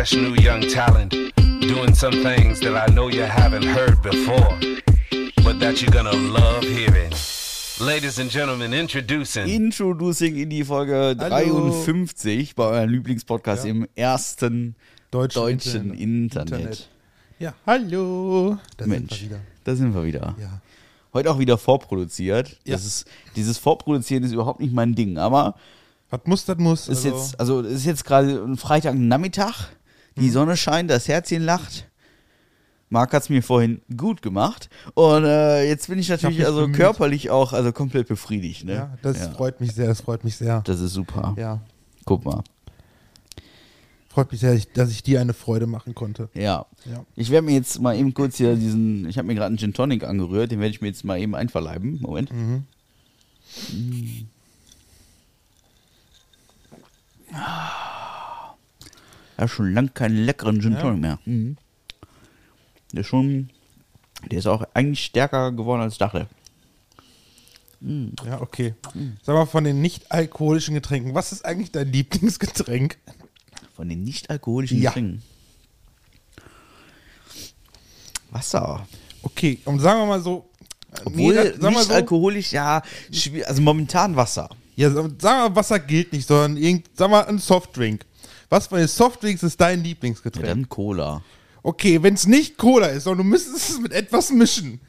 fresh new young talent doing some things that I know you haven't heard before, but that you're gonna love hearing. Ladies and gentlemen, introducing. Introducing in die Folge Hallo. 53 bei eurem Lieblingspodcast Ja. im ersten Deutschen, deutschen Internet. Ja, hallo. Da Mensch, sind wir wieder. da sind wir wieder. Ja. Heute auch wieder vorproduziert. Ja. Das ist, dieses Vorproduzieren ist überhaupt nicht mein Ding, aber Was muss, das muss. ist also, jetzt, also es ist jetzt gerade ein Freitagnachmittag, die Mhm. Sonne scheint, das Herzchen lacht. Marc hat es mir vorhin gut gemacht und äh, jetzt bin ich natürlich mich also bemüht. körperlich auch also komplett befriedigt. Ne? ja, das freut mich sehr, das freut mich sehr. Das ist super. Ja. Guck mal. Freut mich sehr, dass ich dir eine Freude machen konnte. Ja. Ja. Ich werde mir jetzt mal eben kurz hier diesen, ich habe mir gerade einen Gin Tonic angerührt, den werde ich mir jetzt mal eben einverleiben. Moment. Mhm. Mm. Ah. Ja, schon lang keinen leckeren Gin. Tonic mehr. Mhm. Der ist schon, der ist auch eigentlich stärker geworden als ich dachte. Ja, okay. Sag mal, von den nicht-alkoholischen Getränken, was ist eigentlich dein Lieblingsgetränk? Von den nicht-alkoholischen Ja. Getränken. Wasser. Okay, und sagen wir mal so. Obwohl, das- sag mal nicht so, alkoholisch, ja, also momentan Wasser. Ja, sag sag mal, Wasser gilt nicht, sondern irgend, sag mal, ein Softdrink. Was von den Softdrinks ist dein Ja, Lieblingsgetränk? dann Cola. Okay, wenn es nicht Cola ist, sondern du müsstest es mit etwas mischen.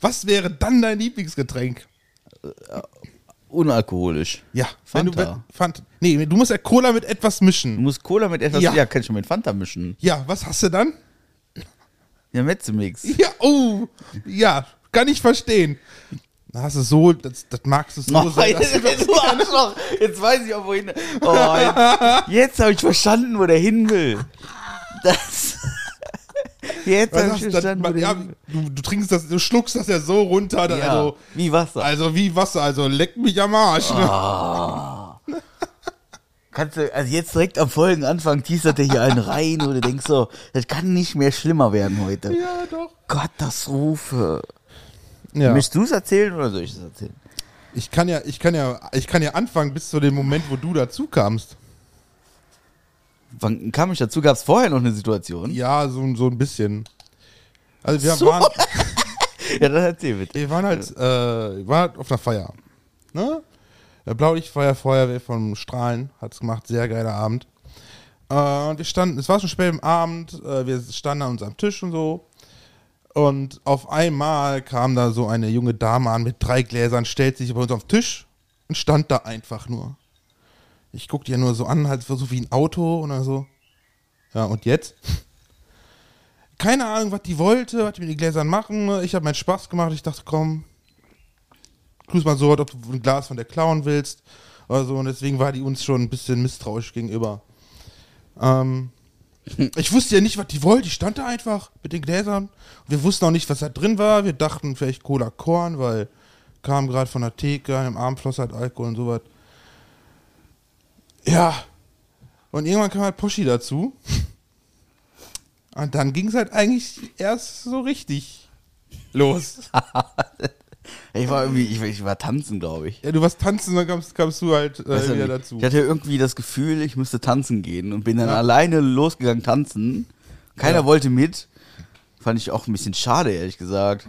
Was wäre dann dein Lieblingsgetränk? Unalkoholisch. Ja, Fanta. Wenn du, Fanta. Nee, du musst ja Cola mit etwas Du mischen. musst Cola mit etwas, ja, Ja. kann ich schon mit Fanta mischen. Ja, was hast du dann? Ja, Metzemix. Ja, oh, ja, kann ich verstehen. Hast du so, das, das magst du so Oh, sehr. dass du Arschloch. Jetzt weiß ich auch, wohin. Oh, jetzt jetzt habe ich verstanden, wo der hin will. Das. Jetzt habe ich verstanden, wo der ja, hin du, du trinkst das, du schluckst das ja so runter, will. Ja, also, wie Wasser. also wie Wasser, also leck mich am Arsch. Ne? Ah. Kannst du, also jetzt direkt am Folgenanfang teasert er hier einen rein, wo du denkst so, das kann nicht mehr schlimmer werden heute. Ja, doch. Katastrophe. Ja. Möchtest du es erzählen oder soll ich es erzählen? Ich kann ja, ich kann ja, ich kann ja anfangen bis zu dem Moment, wo du dazu kamst. Wann kam ich dazu? Gab es vorher noch eine Situation? Ja, so, so ein bisschen. Also wir So. waren, Ja, dann erzähl bitte. wir waren halt, äh, wir waren halt auf einer Feier. Ne? Der Blaulichtfeuer, Feuerwehr von Strahlen hat's gemacht, sehr geiler Abend. Äh, und wir standen, es war schon spät am Abend, äh, wir standen an uns am Tisch und so. Und auf einmal kam da so eine junge Dame an mit drei Gläsern, stellt sich bei uns auf den Tisch und stand da einfach nur. Ich guckte ja nur so an, halt so wie ein Auto dann so. Ja, und jetzt? Keine Ahnung, was die wollte, was die mit den Gläsern machen. Ich habe meinen Spaß gemacht. Ich dachte, komm, grüß mal so, ob du ein Glas von der klauen willst oder so. Und deswegen war die uns schon ein bisschen misstrauisch gegenüber. Ähm, ich wusste ja nicht, was die wollte. Die stand da einfach mit den Gläsern. Wir wussten auch nicht, was da drin war. Wir dachten vielleicht Cola Korn, weil kam gerade von der Theke, im Armfloss halt Alkohol und sowas. Ja. Und irgendwann kam halt Poschi dazu. Und dann ging es halt eigentlich erst so richtig los. Ich war irgendwie, ich, ich war tanzen, glaube ich. Ja, du warst tanzen, dann kamst, kamst du halt äh, Weißt du, wieder dazu. Ich hatte irgendwie das Gefühl, ich müsste tanzen gehen und bin dann Ja. alleine losgegangen tanzen. Keiner Ja. wollte mit. Fand ich auch ein bisschen schade, ehrlich gesagt.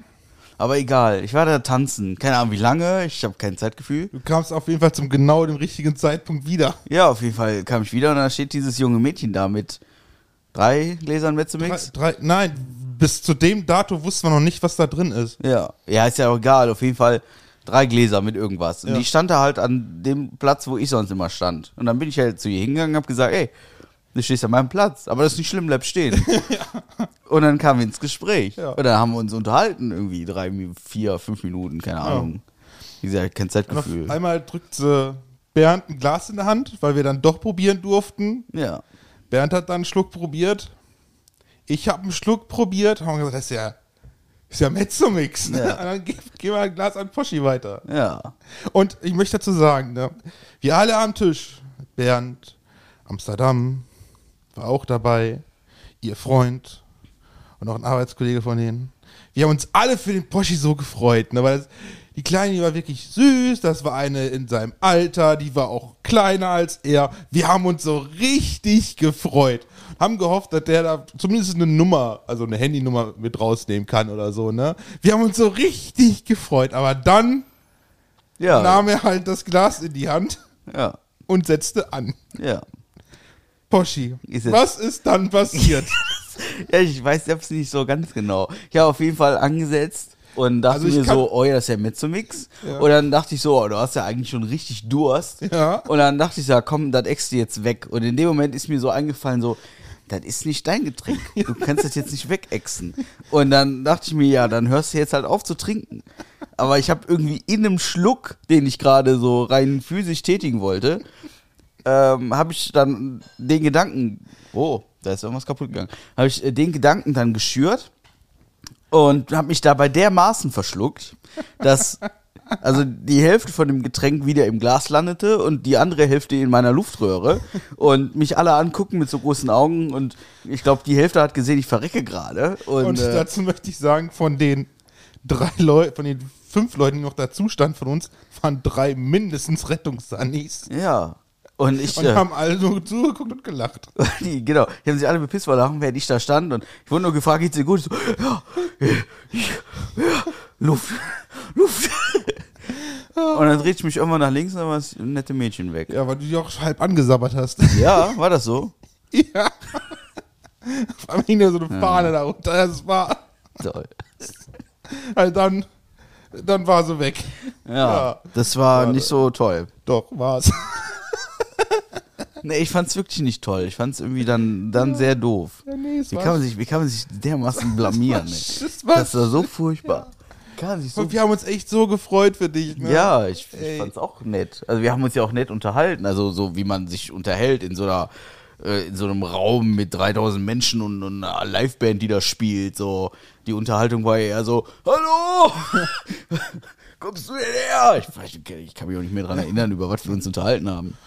Aber egal, ich war da tanzen. Keine Ahnung, wie lange, ich habe kein Zeitgefühl. Du kamst auf jeden Fall zum genau dem richtigen Zeitpunkt wieder. Ja, auf jeden Fall kam ich wieder und da steht dieses junge Mädchen da mit drei Gläsern Drei, Metzemix. drei, nein, bis zu dem Dato wussten wir noch nicht, was da drin ist. Ja, ja, ist ja auch egal. Auf jeden Fall drei Gläser mit irgendwas. Und Ja. die stand da halt an dem Platz, wo ich sonst immer stand. Und dann bin ich halt zu ihr hingegangen und hab gesagt, ey, du stehst an meinem Platz, aber das ist nicht schlimm, bleib stehen. Und dann kamen wir ins Gespräch. Ja. Und dann haben wir uns unterhalten, irgendwie drei, vier, fünf Minuten, keine Ahnung. Wie gesagt, kein Zeitgefühl. einmal drückt sie Bernd ein Glas in der Hand, weil wir dann doch probieren durften. Ja. Bernd hat dann einen Schluck probiert. Ich habe einen Schluck probiert. Haben gesagt, das ist ja, ist ja Mezzomix. Ne? Ja. Und dann ge- gehen wir ein Glas an Poschi weiter. Ja. Und ich möchte dazu sagen, ne, wir alle am Tisch, Bernd, Amsterdam war auch dabei, ihr Freund und auch ein Arbeitskollege von denen. Wir haben uns alle für den Poschi so gefreut, ne, weil das, Die Kleine, die war wirklich süß. Das war eine in seinem Alter. Die war auch kleiner als er. Wir haben uns so richtig gefreut. Haben gehofft, dass der da zumindest eine Nummer, also eine Handynummer mit rausnehmen kann oder so, ne? Wir haben uns so richtig gefreut. Aber dann Ja. nahm er halt das Glas in die Hand Ja. und setzte an. Ja. Poschi, Ist was ist dann passiert? Ja, ich weiß selbst nicht so ganz genau. Ich habe auf jeden Fall angesetzt und dachte Also ich mir so, oh ja, das ist ja Mezzomix. Ja. Und dann dachte ich so, oh, du hast ja eigentlich schon richtig Durst. Ja. Und dann dachte ich so, komm, das eckst du jetzt weg. Und in dem Moment ist mir so eingefallen, so, das ist nicht dein Getränk. Du kannst das jetzt nicht wegexen. Und dann dachte ich mir, ja, dann hörst du jetzt halt auf zu trinken. Aber ich habe irgendwie in einem Schluck, den ich gerade so rein physisch tätigen wollte, ähm, habe ich dann den Gedanken, oh, da ist irgendwas kaputt gegangen, habe ich äh, den Gedanken dann geschürt und habe mich dabei dermaßen verschluckt, dass also die Hälfte von dem Getränk wieder im Glas landete und die andere Hälfte in meiner Luftröhre und mich alle angucken mit so großen Augen und ich glaube, die Hälfte hat gesehen, ich verrecke gerade und, Und äh, dazu möchte ich sagen, von den drei Leuten, von den fünf Leuten, die noch dazu standen von uns, waren drei mindestens Rettungssannis. ja. Und ich, Und äh, haben alle nur zugeguckt und gelacht. Die, genau, die haben sich alle bepisst vor Lachen, während ich da stand und ich wurde nur gefragt, geht's dir gut? Ich so, ja, ja, ja, Luft, Luft. Und dann drehte ich mich irgendwann nach links und dann war das nette Mädchen weg. Ja, weil du die auch halb angesabbert hast. Ja, war das so? ja. Auf einmal hing da so eine Fahne darunter. Das war, Toll. halt dann, dann war sie weg. Ja, Ja. das war Schade. nicht so toll. Doch, war's. Nee, ich fand's wirklich nicht toll. Ich fand's irgendwie dann, dann sehr doof. Ja, nee, Wie kann man sich, wie kann man sich dermaßen blamieren? Das war, Das war so furchtbar. Sich so und wir haben uns echt so gefreut für dich. Ne? Ja, ich, ich fand's auch nett. Also wir haben uns ja auch nett unterhalten, also so wie man sich unterhält in so einer äh, in so einem Raum mit 3000 Menschen und, und einer Liveband, die da spielt. So die Unterhaltung war ja eher so: Hallo, kommst du hierher? Ich, ich, ich kann mich auch nicht mehr dran erinnern, über was wir uns unterhalten haben.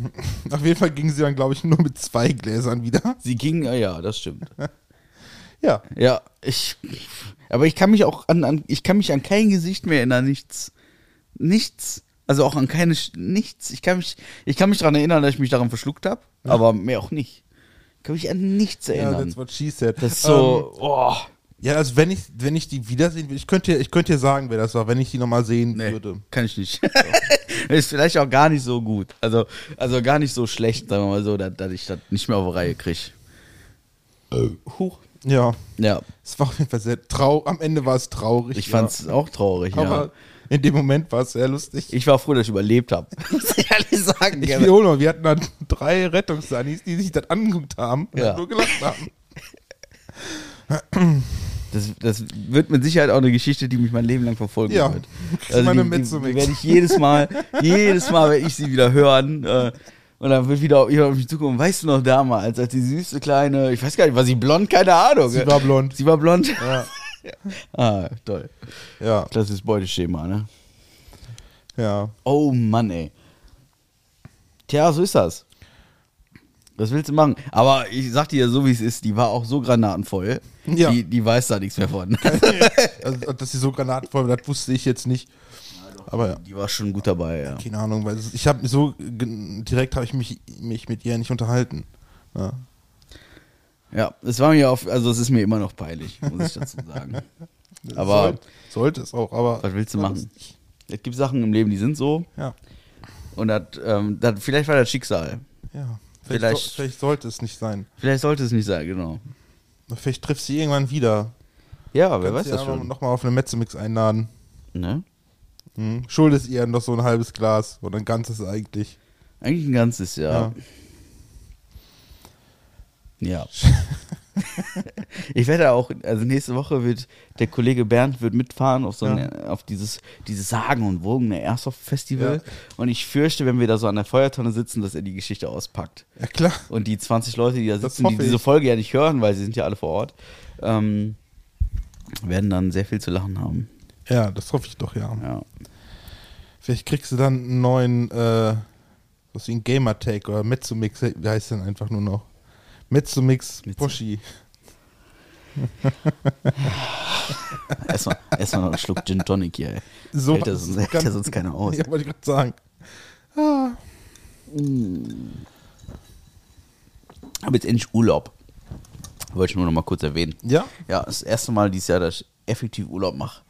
Auf jeden Fall ging sie dann, glaube ich, nur mit zwei Gläsern wieder. Sie ging, ja, ja, das stimmt. Ja. Ja, ich, aber ich kann mich auch an, an ich kann mich an kein Gesicht mehr erinnern, nichts, nichts, also auch an keine, nichts. Ich kann mich, ich kann mich daran erinnern, dass ich mich daran verschluckt habe, aber mehr auch nicht. Ich kann mich an nichts Ja, erinnern. that's what she said. das ist so, Ähm, oh, ja, also wenn ich, wenn ich die wiedersehen will, ich könnte, ich könnte dir sagen, wer das war, wenn ich die nochmal sehen nee, würde. kann ich nicht. ist vielleicht auch gar nicht so gut. Also, also gar nicht so schlecht, sagen wir mal so, dass, dass ich das nicht mehr auf die Reihe kriege. Huch. Ja. Ja, Es war auf jeden Fall sehr traurig. Am Ende war es traurig. ich ja. fand's auch traurig, ja. Aber in dem Moment war es sehr lustig. Ich war froh, dass ich überlebt habe. Muss ich ehrlich sagen. Ich Ja, wiederhole mal, wir hatten dann drei Rettungsannis, die sich das angeguckt haben und Ja. nur gelacht haben. Das, das wird mit Sicherheit auch eine Geschichte, die mich mein Leben lang verfolgen Ja. wird. Also mal die, die, die werde ich jedes Mal, jedes Mal werde ich sie wieder hören. Äh, und dann wird wieder auf auf mich zukommen. Weißt du noch damals, als die süße kleine, ich weiß gar nicht, war sie blond? Keine Ahnung. Sie war blond. Sie war blond? Ja. Ah, toll. Ja. Das ist Beuteschema, ne? Ja. Oh Mann, ey. Tja, so ist das. Was willst du machen? Aber ich sag dir so, wie es ist, die war auch so granatenvoll. Ja. Die, die weiß da nichts mehr von. Also, dass sie so granatenvoll war, das wusste ich jetzt nicht. Aber ja. Die war schon gut dabei, ja. Keine Ahnung, weil ich habe so direkt habe ich mich, mich mit ihr nicht unterhalten. Ja. Ja, es war mir auf, also es ist mir immer noch peinlich, muss ich dazu sagen. Aber Soll, sollte es auch, aber was willst du machen? Es gibt Sachen im Leben, die sind so ja. und das, ähm, das, vielleicht war das Schicksal. Ja. Vielleicht, Vielleicht- so, vielleicht sollte es nicht sein. Vielleicht sollte es nicht sein, genau. Vielleicht trifft sie irgendwann wieder. Ja, wer weiß das schon. Noch mal auf eine Metzemix einladen. Ne? Hm. Schuldest ihr noch so ein halbes Glas oder ein ganzes eigentlich. Eigentlich ein ganzes Jahr. Ja. ich werde auch, also nächste Woche wird der Kollege Bernd wird mitfahren auf so Ja. ein, auf dieses, dieses Sagen und Wogene Airsoft-Festival. Ja. Und ich fürchte, wenn wir da so an der Feuertonne sitzen, dass er die Geschichte auspackt. Ja klar. Und die 20 Leute, die da sitzen, die diese. Folge ja nicht hören, weil sie sind ja alle vor Ort, ähm, werden dann sehr viel zu lachen haben. Ja, das hoffe ich doch, ja. Ja. Vielleicht kriegst du dann einen neuen, äh, was wie ein Gamertag oder Metzumix, wie heißt denn einfach nur noch? Metzumix Metzu- Poschi. Erstmal erst noch einen Schluck Gin Tonic hier, ey. So hält, sonst, hält ganz- er sonst keiner aus. Ja, wollte ich gerade sagen. Ah, habe jetzt endlich Urlaub. Wollte ich nur noch mal kurz erwähnen. Ja? Ja, das erste Mal dieses Jahr, dass ich effektiv Urlaub mache.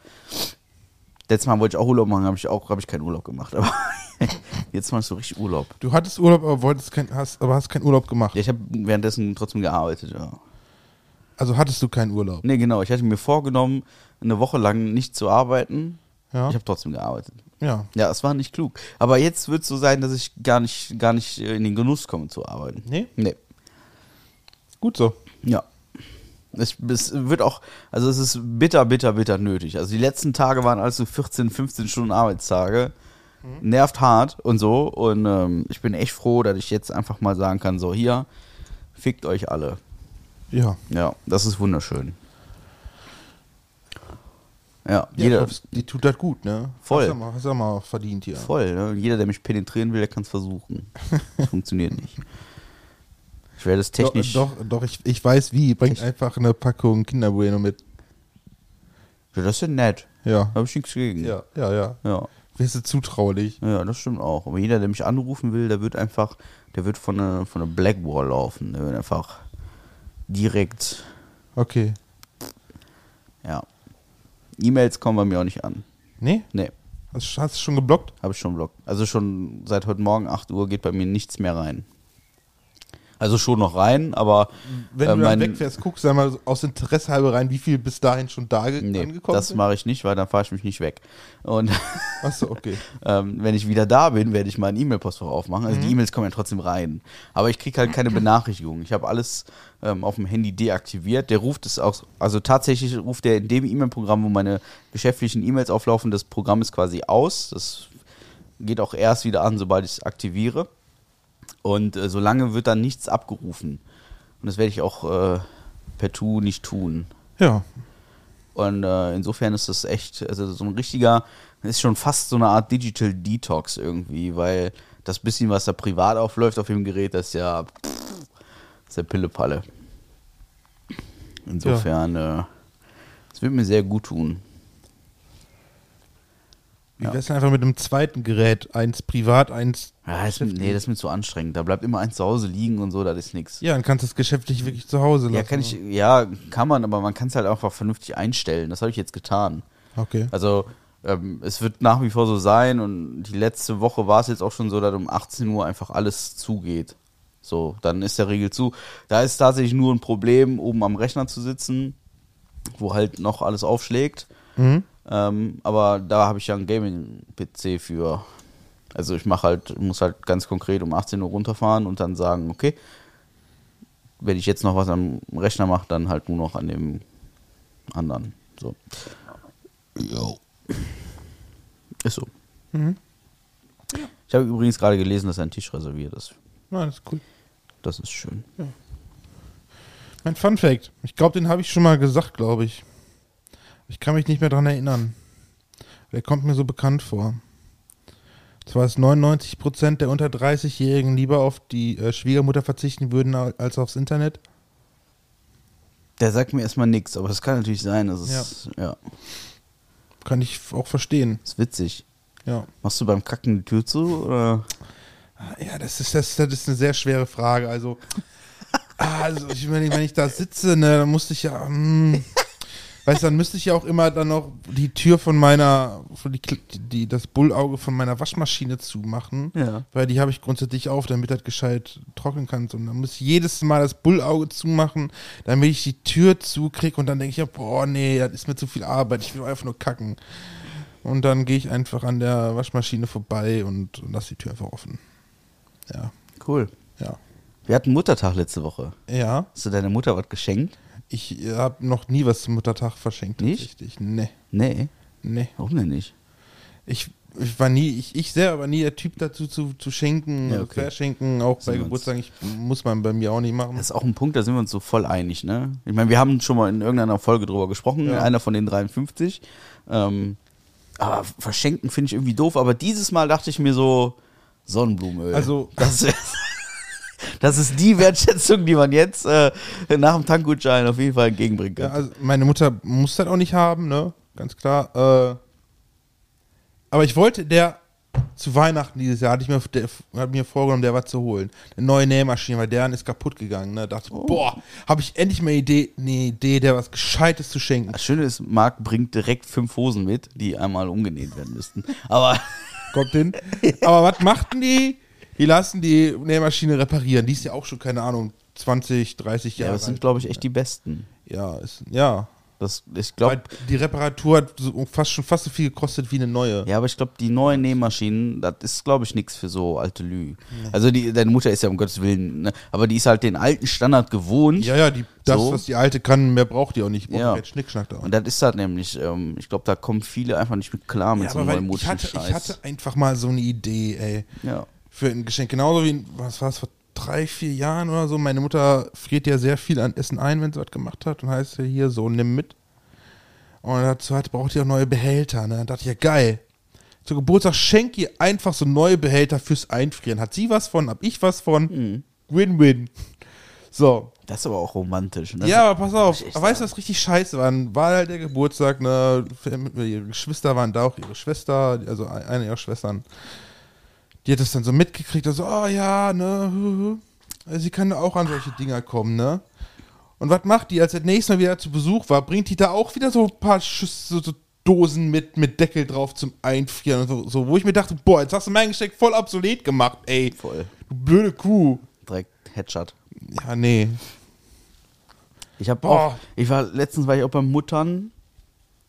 Letztes Mal wollte ich auch Urlaub machen, habe ich auch habe ich keinen Urlaub gemacht. Aber jetzt ich so richtig Urlaub. Du hattest Urlaub, aber wolltest kein, hast, aber hast keinen Urlaub gemacht. Ja, ich habe währenddessen trotzdem gearbeitet, ja. Also hattest du keinen Urlaub. Nee, genau. Ich hatte mir vorgenommen, eine Woche lang nicht zu arbeiten. Ja. Ich habe trotzdem gearbeitet. ja. Ja, es war nicht klug. Aber jetzt wird es so sein, dass ich gar nicht, gar nicht äh, in den Genuss komme zu arbeiten. Nee? Nee. Gut so. Ja. Es, es wird auch, also es ist bitter, bitter, bitter nötig. Also die letzten Tage waren also 14, 15 Stunden Arbeitstage. Nervt hart und so. Und ähm, ich bin echt froh, dass ich jetzt einfach mal sagen kann: so, hier, fickt euch alle. Ja. Ja, das ist wunderschön. Ja, ja jeder, das- die tut das gut, ne? Voll. Hast du mal, hast du mal verdient hier. voll. Ne? Jeder, der mich penetrieren will, der kann es versuchen. Das funktioniert nicht. Ich werde es technisch. Doch, doch, doch ich, ich weiß wie. Bringt einfach eine Packung Kinderbueno mit. Ja, das ist ja nett. Ja. Habe ich nichts gegen. Ja, ja, ja. ja. Wirst du zutraulich. Ja, das stimmt auch. Aber jeder, der mich anrufen will, der wird einfach, der wird von der, von der Blackwall laufen. Der wird einfach direkt, Okay. ja. E-Mails kommen bei mir auch nicht an. Nee? Nee, Hast, hast du schon geblockt? habe ich schon blockt. Also schon seit heute Morgen 8 Uhr geht bei mir nichts mehr rein. Also schon noch rein, aber Wenn äh, du dann wegfährst, guckst du einmal aus Interesse halber rein, wie viel bis dahin schon da nee, angekommen das sind? mache ich nicht, weil dann fahre ich mich nicht weg. Und Achso, okay. ähm, wenn ich wieder da bin, werde ich mein E-Mail-Postfach aufmachen. Also die E-Mails kommen ja trotzdem rein. Aber ich kriege halt keine Benachrichtigung. Ich habe alles ähm, auf dem Handy deaktiviert. Der ruft es auch, also tatsächlich ruft der in dem E-Mail-Programm, wo meine geschäftlichen E-Mails auflaufen, das Programm ist quasi aus. Das geht auch erst wieder an, sobald ich es aktiviere. Und äh, solange wird dann nichts abgerufen. Und das werde ich auch äh, per Tu nicht tun. Ja. Und äh, insofern ist das echt, also so ein richtiger, ist schon fast so eine Art Digital Detox irgendwie, weil das bisschen, was da privat aufläuft auf dem Gerät, das ist ja, pff, ist ja Pillepalle. Insofern, äh, das wird mir sehr gut tun. Wie Ja. wär's denn einfach mit einem zweiten Gerät? Eins privat, eins. Ja, das mir- nee, das ist mir zu anstrengend. Da bleibt immer eins zu Hause liegen und so, das ist nichts. Ja, dann kannst du es geschäftlich wirklich zu Hause lassen. Ja, kann ich, ja, kann man, aber man kann es halt einfach vernünftig einstellen. Das habe ich jetzt getan. Okay. Also ähm, es wird nach wie vor so sein und die letzte Woche war es jetzt auch schon so, dass um 18 Uhr einfach alles zugeht. So, dann ist der Regel zu. Da ist tatsächlich nur ein Problem, oben am Rechner zu sitzen, wo halt noch alles aufschlägt. Mhm. Ähm, aber da habe ich ja einen Gaming-PC für. Also ich mache halt, muss halt ganz konkret um 18 Uhr runterfahren und dann sagen, okay, wenn ich jetzt noch was am Rechner mache, dann halt nur noch an dem anderen. So. Jo. Ist so. Mhm. Ich habe übrigens gerade gelesen, dass ein Tisch reserviert ist. Ja, das ist cool. Das ist schön. Mein Fun Fact. Ich glaube, den habe ich schon mal gesagt, glaube ich. Ich kann mich nicht mehr dran erinnern. Der kommt mir so bekannt vor. Zwar ist 99% der unter 30-Jährigen lieber auf die äh, Schwiegermutter verzichten würden al- als aufs Internet. Der sagt mir erstmal nichts, aber es kann natürlich sein. Das ist, ja. Kann ich auch verstehen. ist witzig. Ja. Machst du beim Kacken die Tür zu? Oder? Ja, das ist, das, das ist eine sehr schwere Frage. Also, ah, also ich, wenn, ich, wenn ich da sitze, ne, dann musste ich ja. Hm, weißt du, dann müsste ich ja auch immer dann noch die Tür von meiner, von die, die, das Bullauge von meiner Waschmaschine zumachen. Ja. Weil die habe ich grundsätzlich auf, damit das gescheit trocknen kann. Und dann muss ich jedes Mal das Bullauge zumachen, damit ich die Tür zukriege und dann denke ich ja, boah, nee, das ist mir zu viel Arbeit, ich will einfach nur kacken. Und dann gehe ich einfach an der Waschmaschine vorbei und, und lasse die Tür einfach offen. Ja, Cool. ja. Wir hatten Muttertag letzte Woche. Ja, Hast du deiner Mutter was geschenkt? Ich habe noch nie was zum Muttertag verschenkt. Nicht? Nee, Nee. nee. Warum denn nicht? Ich, ich war nie, ich, ich selber war nie der Typ dazu zu, zu schenken, Ja, okay. verschenken, auch Sind bei Geburtstag. Ich, muss man bei mir auch nicht machen. Das ist auch ein Punkt, da sind wir uns so voll einig, ne? Ich meine, wir haben schon mal in irgendeiner Folge drüber gesprochen, Ja. einer von den 53. Ähm, aber verschenken finde ich irgendwie doof, aber dieses Mal dachte ich mir so, Sonnenblumenöl. Also- das, Das ist die Wertschätzung, die man jetzt äh, nach dem Tankgutschein auf jeden Fall entgegenbringen Ja, kann. also meine Mutter muss das auch nicht haben, ne? Ganz klar. Äh, aber ich wollte der zu Weihnachten dieses Jahr, hatte ich mir, der, hat mir vorgenommen, der was zu holen. Eine neue Nähmaschine, weil deren ist kaputt gegangen. Ne? Dachte, Oh. boah, habe ich endlich mal Idee, eine Idee, der was Gescheites zu schenken. Das Schöne ist, Marc bringt direkt fünf Hosen mit, die einmal umgenäht werden müssten. Aber Kommt hin. Aber was machten die? Die lassen die Nähmaschine reparieren. Die ist ja auch schon, keine Ahnung, 20, 30 ja, Jahre das sind, glaube ich, echt die besten. Ja, ist, ja. Das, ich glaube, die Reparatur hat so fast schon fast so viel gekostet wie eine neue. ja, aber ich glaube, die neuen Nähmaschinen, das ist, glaube ich, nichts für so alte Lü. Also die, deine Mutter ist ja um Gottes Willen, ne? aber die ist halt den alten Standard gewohnt. Ja, ja, die, das, So. was die alte kann, mehr braucht die auch nicht. Braucht Ja. jetzt Schnickschnack da. Und das ist halt nämlich, ähm, ich glaube, da kommen viele einfach nicht mit klar mit Ja, so einem hatte, Scheiß. ich hatte einfach mal so eine Idee, ey, ja. Für ein Geschenk. Genauso wie, was war es, vor drei, vier Jahren oder so. Meine Mutter friert ja sehr viel an Essen ein, wenn sie was gemacht hat. Und heißt ja hier so, nimm mit. Und dazu hat, braucht ihr auch neue Behälter. Ne? Dann dachte ich, ja geil. Zu Geburtstag schenk ihr einfach so neue Behälter fürs Einfrieren. Hat sie was von, hab ich was von. Mhm. Win-win. So, Das ist aber auch romantisch. Ne? ja, aber pass auf. weißt du, was richtig scheiße war? War halt der Geburtstag, ne? Ihre Geschwister waren da auch, ihre Schwester, also eine ihrer Schwestern. Die hat das dann so mitgekriegt, also, oh ja, ne? Sie kann auch an solche Dinger kommen, ne? Und was macht die, als das nächste Mal wieder zu Besuch war, bringt die da auch wieder so ein paar Schüss, so, so Dosen mit, mit Deckel drauf zum Einfrieren und so, so, wo ich mir dachte, boah, jetzt hast du mein Geschenk voll obsolet gemacht, ey. Voll. Du blöde Kuh. Direkt Headshot. Ja, nee. Ich habe Boah. auch, ich war, letztens war ich auch beim Muttern,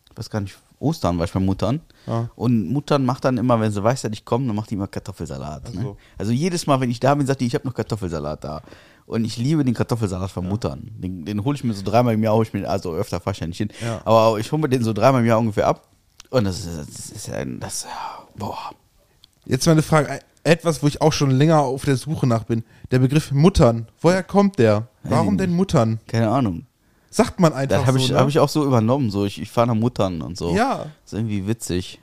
ich weiß gar nicht, Ostern war ich beim Muttern. Ja. Und Muttern macht dann immer, wenn sie weiß, dass ich komme, dann macht die immer Kartoffelsalat. Ne? so. Also jedes Mal, wenn ich da bin, sagt die, ich habe noch Kartoffelsalat da. Und ich liebe den Kartoffelsalat von Muttern. Den, den hole ich mir so dreimal im Jahr, hol ich mir, also öfter fahre ich ja nicht hin. Ja. Aber ich hole mir den so dreimal im Jahr ungefähr ab. Und das ist, das ist ein, das, boah. Jetzt mal eine Frage, etwas, wo ich auch schon länger auf der Suche nach bin. Der Begriff Muttern, woher kommt der? Warum denn Muttern? Keine Ahnung. Sagt man einfach Das habe so, ich, ne? hab ich auch so übernommen. So, ich, ich fahre nach Muttern und so. Ja. Das ist irgendwie witzig.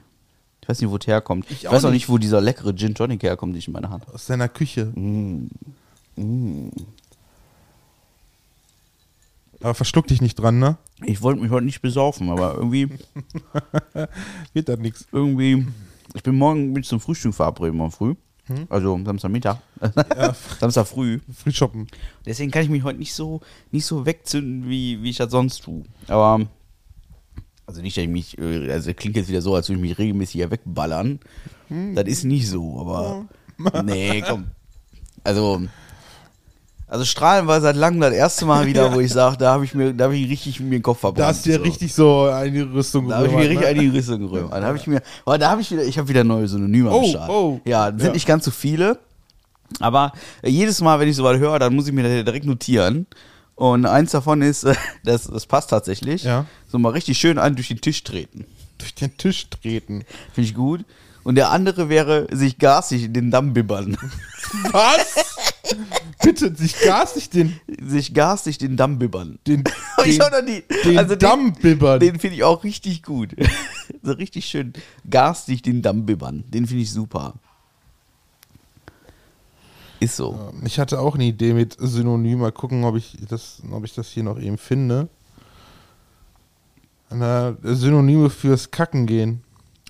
Ich weiß nicht, wo es herkommt. Ich, auch weiß auch nicht. wo dieser leckere Gin Tonic herkommt, den ich in meiner Hand habe. Aus seiner Küche. Mm. Aber verschluck dich nicht dran, ne? Ich wollte mich heute nicht besaufen, aber irgendwie, Wird das nix. irgendwie, ich bin morgen ich zum Frühstück verabredet, morgen früh. Hm? Also Samstagmittag. Samstag früh. Früh shoppen. Deswegen kann ich mich heute nicht so, nicht so wegzünden, wie, wie ich das sonst tue. Aber, also nicht, dass ich mich, äh, also klingt jetzt wieder so, als würde ich mich regelmäßig hier wegballern. Hm. Das ist nicht so, aber, nee, komm. Also, also Strahlen war seit langem das erste Mal wieder, wo ich sage, da habe ich mir, da habe ich richtig mir den Kopf verbrannt. Da hast du ja so. richtig so eine Rüstung Da habe ich mir richtig ne? die Rüstung gerührt. Da habe ich mir, aber da habe ich wieder, ich habe wieder neue Synonyme am Oh, Start. oh. Ja, sind Ja. nicht ganz so viele. Aber äh, jedes Mal, wenn ich sowas höre, dann muss ich mir das direkt notieren. Und eins davon ist, äh, das, das passt tatsächlich. Ja. So mal richtig schön einen durch den Tisch treten. Durch den Tisch treten. Finde ich gut. Und der andere wäre, sich garstig in den Damm bibbern. Was? Bitte, sich garstig den, sich garstig den Damm bibbern. den, den, den also Damm bibbern. Den, den finde ich auch richtig gut. so richtig schön garstig den Damm bibbern. Den finde ich super. Ist so. Ich hatte auch eine Idee mit Synonym. Mal gucken, ob ich das, ob ich das hier noch eben finde. Na, Synonyme fürs Kacken gehen.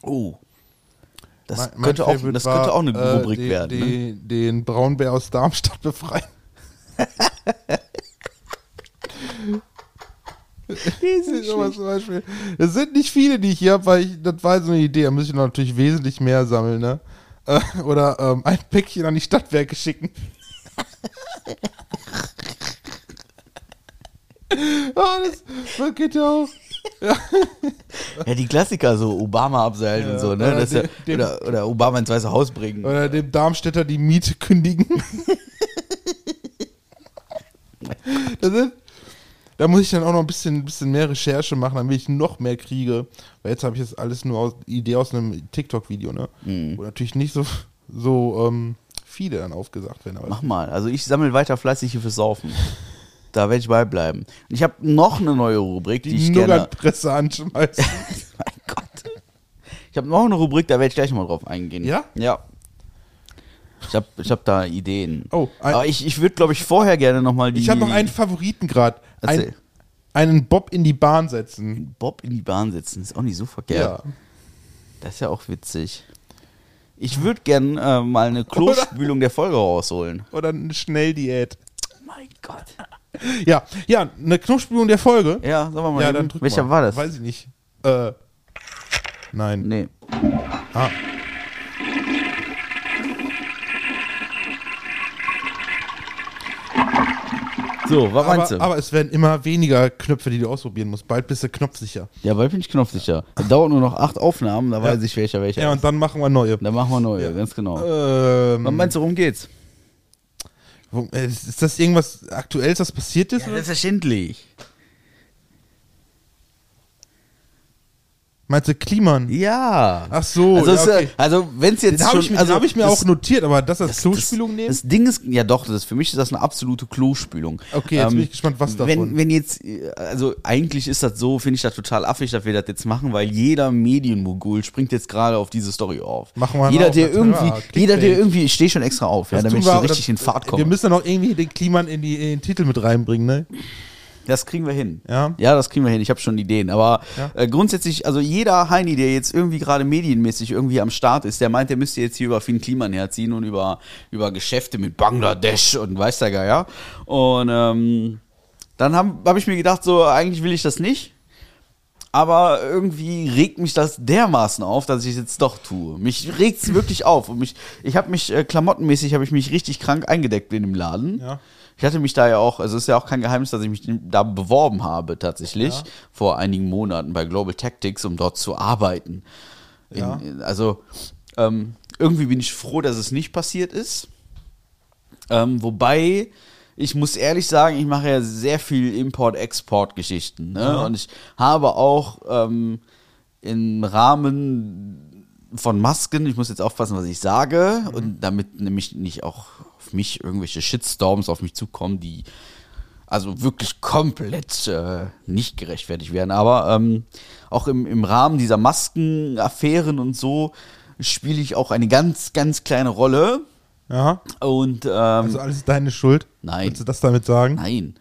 Oh. Das, Mein- mein könnte, auch, das war, könnte auch eine äh, Rubrik den, werden. ne? Den, den Braunbär aus Darmstadt befreien. Das Es sind nicht viele, die ich hier habe, weil ich, das war so eine Idee. Da muss ich natürlich wesentlich mehr sammeln, ne? Äh, Oder ähm, ein Päckchen an die Stadtwerke schicken. oh, das, das geht ja auch. Ja, die Klassiker, so Obama abseilen Ja, und so, ne? oder Das ja, dem- dem- oder, oder Obama ins Weiße Haus bringen. Oder dem Darmstädter die Miete kündigen. das ist, da muss ich dann auch noch ein bisschen, bisschen mehr Recherche machen, damit ich noch mehr kriege. Weil jetzt habe ich jetzt alles nur aus Idee aus einem TikTok-Video, ne? Mhm. Wo natürlich nicht so, so ähm, viele dann aufgesagt werden. Aber Mach mal. Also ich sammle weiter fleißig hier fürs Saufen. Da werde ich beibleiben. Und ich habe noch eine neue Rubrik, die, die ich gerne. Nougat-Presse anschmeißen. mein Gott. Ich habe noch eine Rubrik, da werde ich gleich mal drauf eingehen. Ja? Ja. Ich habe ich hab da Ideen. Oh, ein- Aber ich, ich würde, glaube ich, vorher gerne nochmal die. Ich habe noch einen Favoriten gerade. Ein, einen Bob in die Bahn setzen. Bob in die Bahn setzen. Ist auch nicht so verkehrt. Ja. Das ist ja auch witzig. Ich würde gern äh, mal eine Klospülung der Folge rausholen. Oder eine Schnelldiät. Mein Gott. Ja, ja, eine Knopfspülung der Folge. Ja, sagen wir mal. Ja, dann drück Welcher mal. war das? Weiß ich nicht. Äh, nein. Nee. Ah. So, was meinst Aber, du? aber es werden immer weniger Knöpfe, die du ausprobieren musst. Bald bist du knopfsicher. ja, bald bin ich knopfsicher. Das dauert nur noch acht Aufnahmen, da Ja. weiß ich welcher welcher Ja, ist. und dann machen wir neue. Dann machen wir neue, ganz genau. Ähm, Was meinst du, worum geht's? Äh, ist das irgendwas Aktuelles, was passiert ist? Ja, oder? selbstverständlich. Meinst du Kliman? Ja. Ach so, also, ja, okay. also wenn es jetzt Den habe ich, mir- also hab ich mir das- auch notiert, aber das als das- Klospülung das, nehmen? Das Ding ist, ja doch, das, für mich ist das eine absolute Klospülung. Ähm, Okay, jetzt bin ich gespannt, was davon. Wenn, wenn jetzt, also eigentlich ist das so, finde ich das total affig, dass wir das jetzt machen, weil jeder Medienmogul springt jetzt gerade auf diese Story auf. Machen wir jeder, mal der irgendwie, ja, jeder, der irgendwie, ich stehe schon extra auf, ja, damit ich so richtig in Fahrt komme. Wir müssen dann auch irgendwie den Kliman in, die, in den Titel mit reinbringen, ne? Das kriegen wir hin. Ja. Ja, das kriegen wir hin. Ich habe schon Ideen. Aber Ja. äh, grundsätzlich, also jeder Heini, der jetzt irgendwie gerade medienmäßig irgendwie am Start ist, der meint, der müsste jetzt hier über Finn Kliman herziehen und über, über Geschäfte mit Bangladesch und weiß der Geier. Und ähm, dann habe hab ich mir gedacht, so, eigentlich will ich das nicht. Aber irgendwie regt mich das dermaßen auf, dass ich es jetzt doch tue. Mich regt es wirklich auf. Und mich, ich habe mich äh, klamottenmäßig, habe ich mich richtig krank eingedeckt in dem Laden. Ja. Ich hatte mich da ja auch, also es ist ja auch kein Geheimnis, dass ich mich da beworben habe tatsächlich Ja. vor einigen Monaten bei Global Tactics, um dort zu arbeiten. In, Ja. also ähm, irgendwie bin ich froh, dass es nicht passiert ist. Ähm, wobei ich muss ehrlich sagen, ich mache ja sehr viel Import-Export-Geschichten. Ne? Ja. Und ich habe auch ähm, im Rahmen von Masken, ich muss jetzt aufpassen, was ich sage, Mhm. und damit nämlich nicht auch auf mich irgendwelche Shitstorms auf mich zukommen, die also wirklich komplett äh, nicht gerechtfertigt werden. Aber ähm, auch im, im Rahmen dieser Maskenaffären und so spiele ich auch eine ganz, ganz kleine Rolle. Ja. Und ähm, Also alles deine Schuld. Nein. Willst du das damit sagen? nein,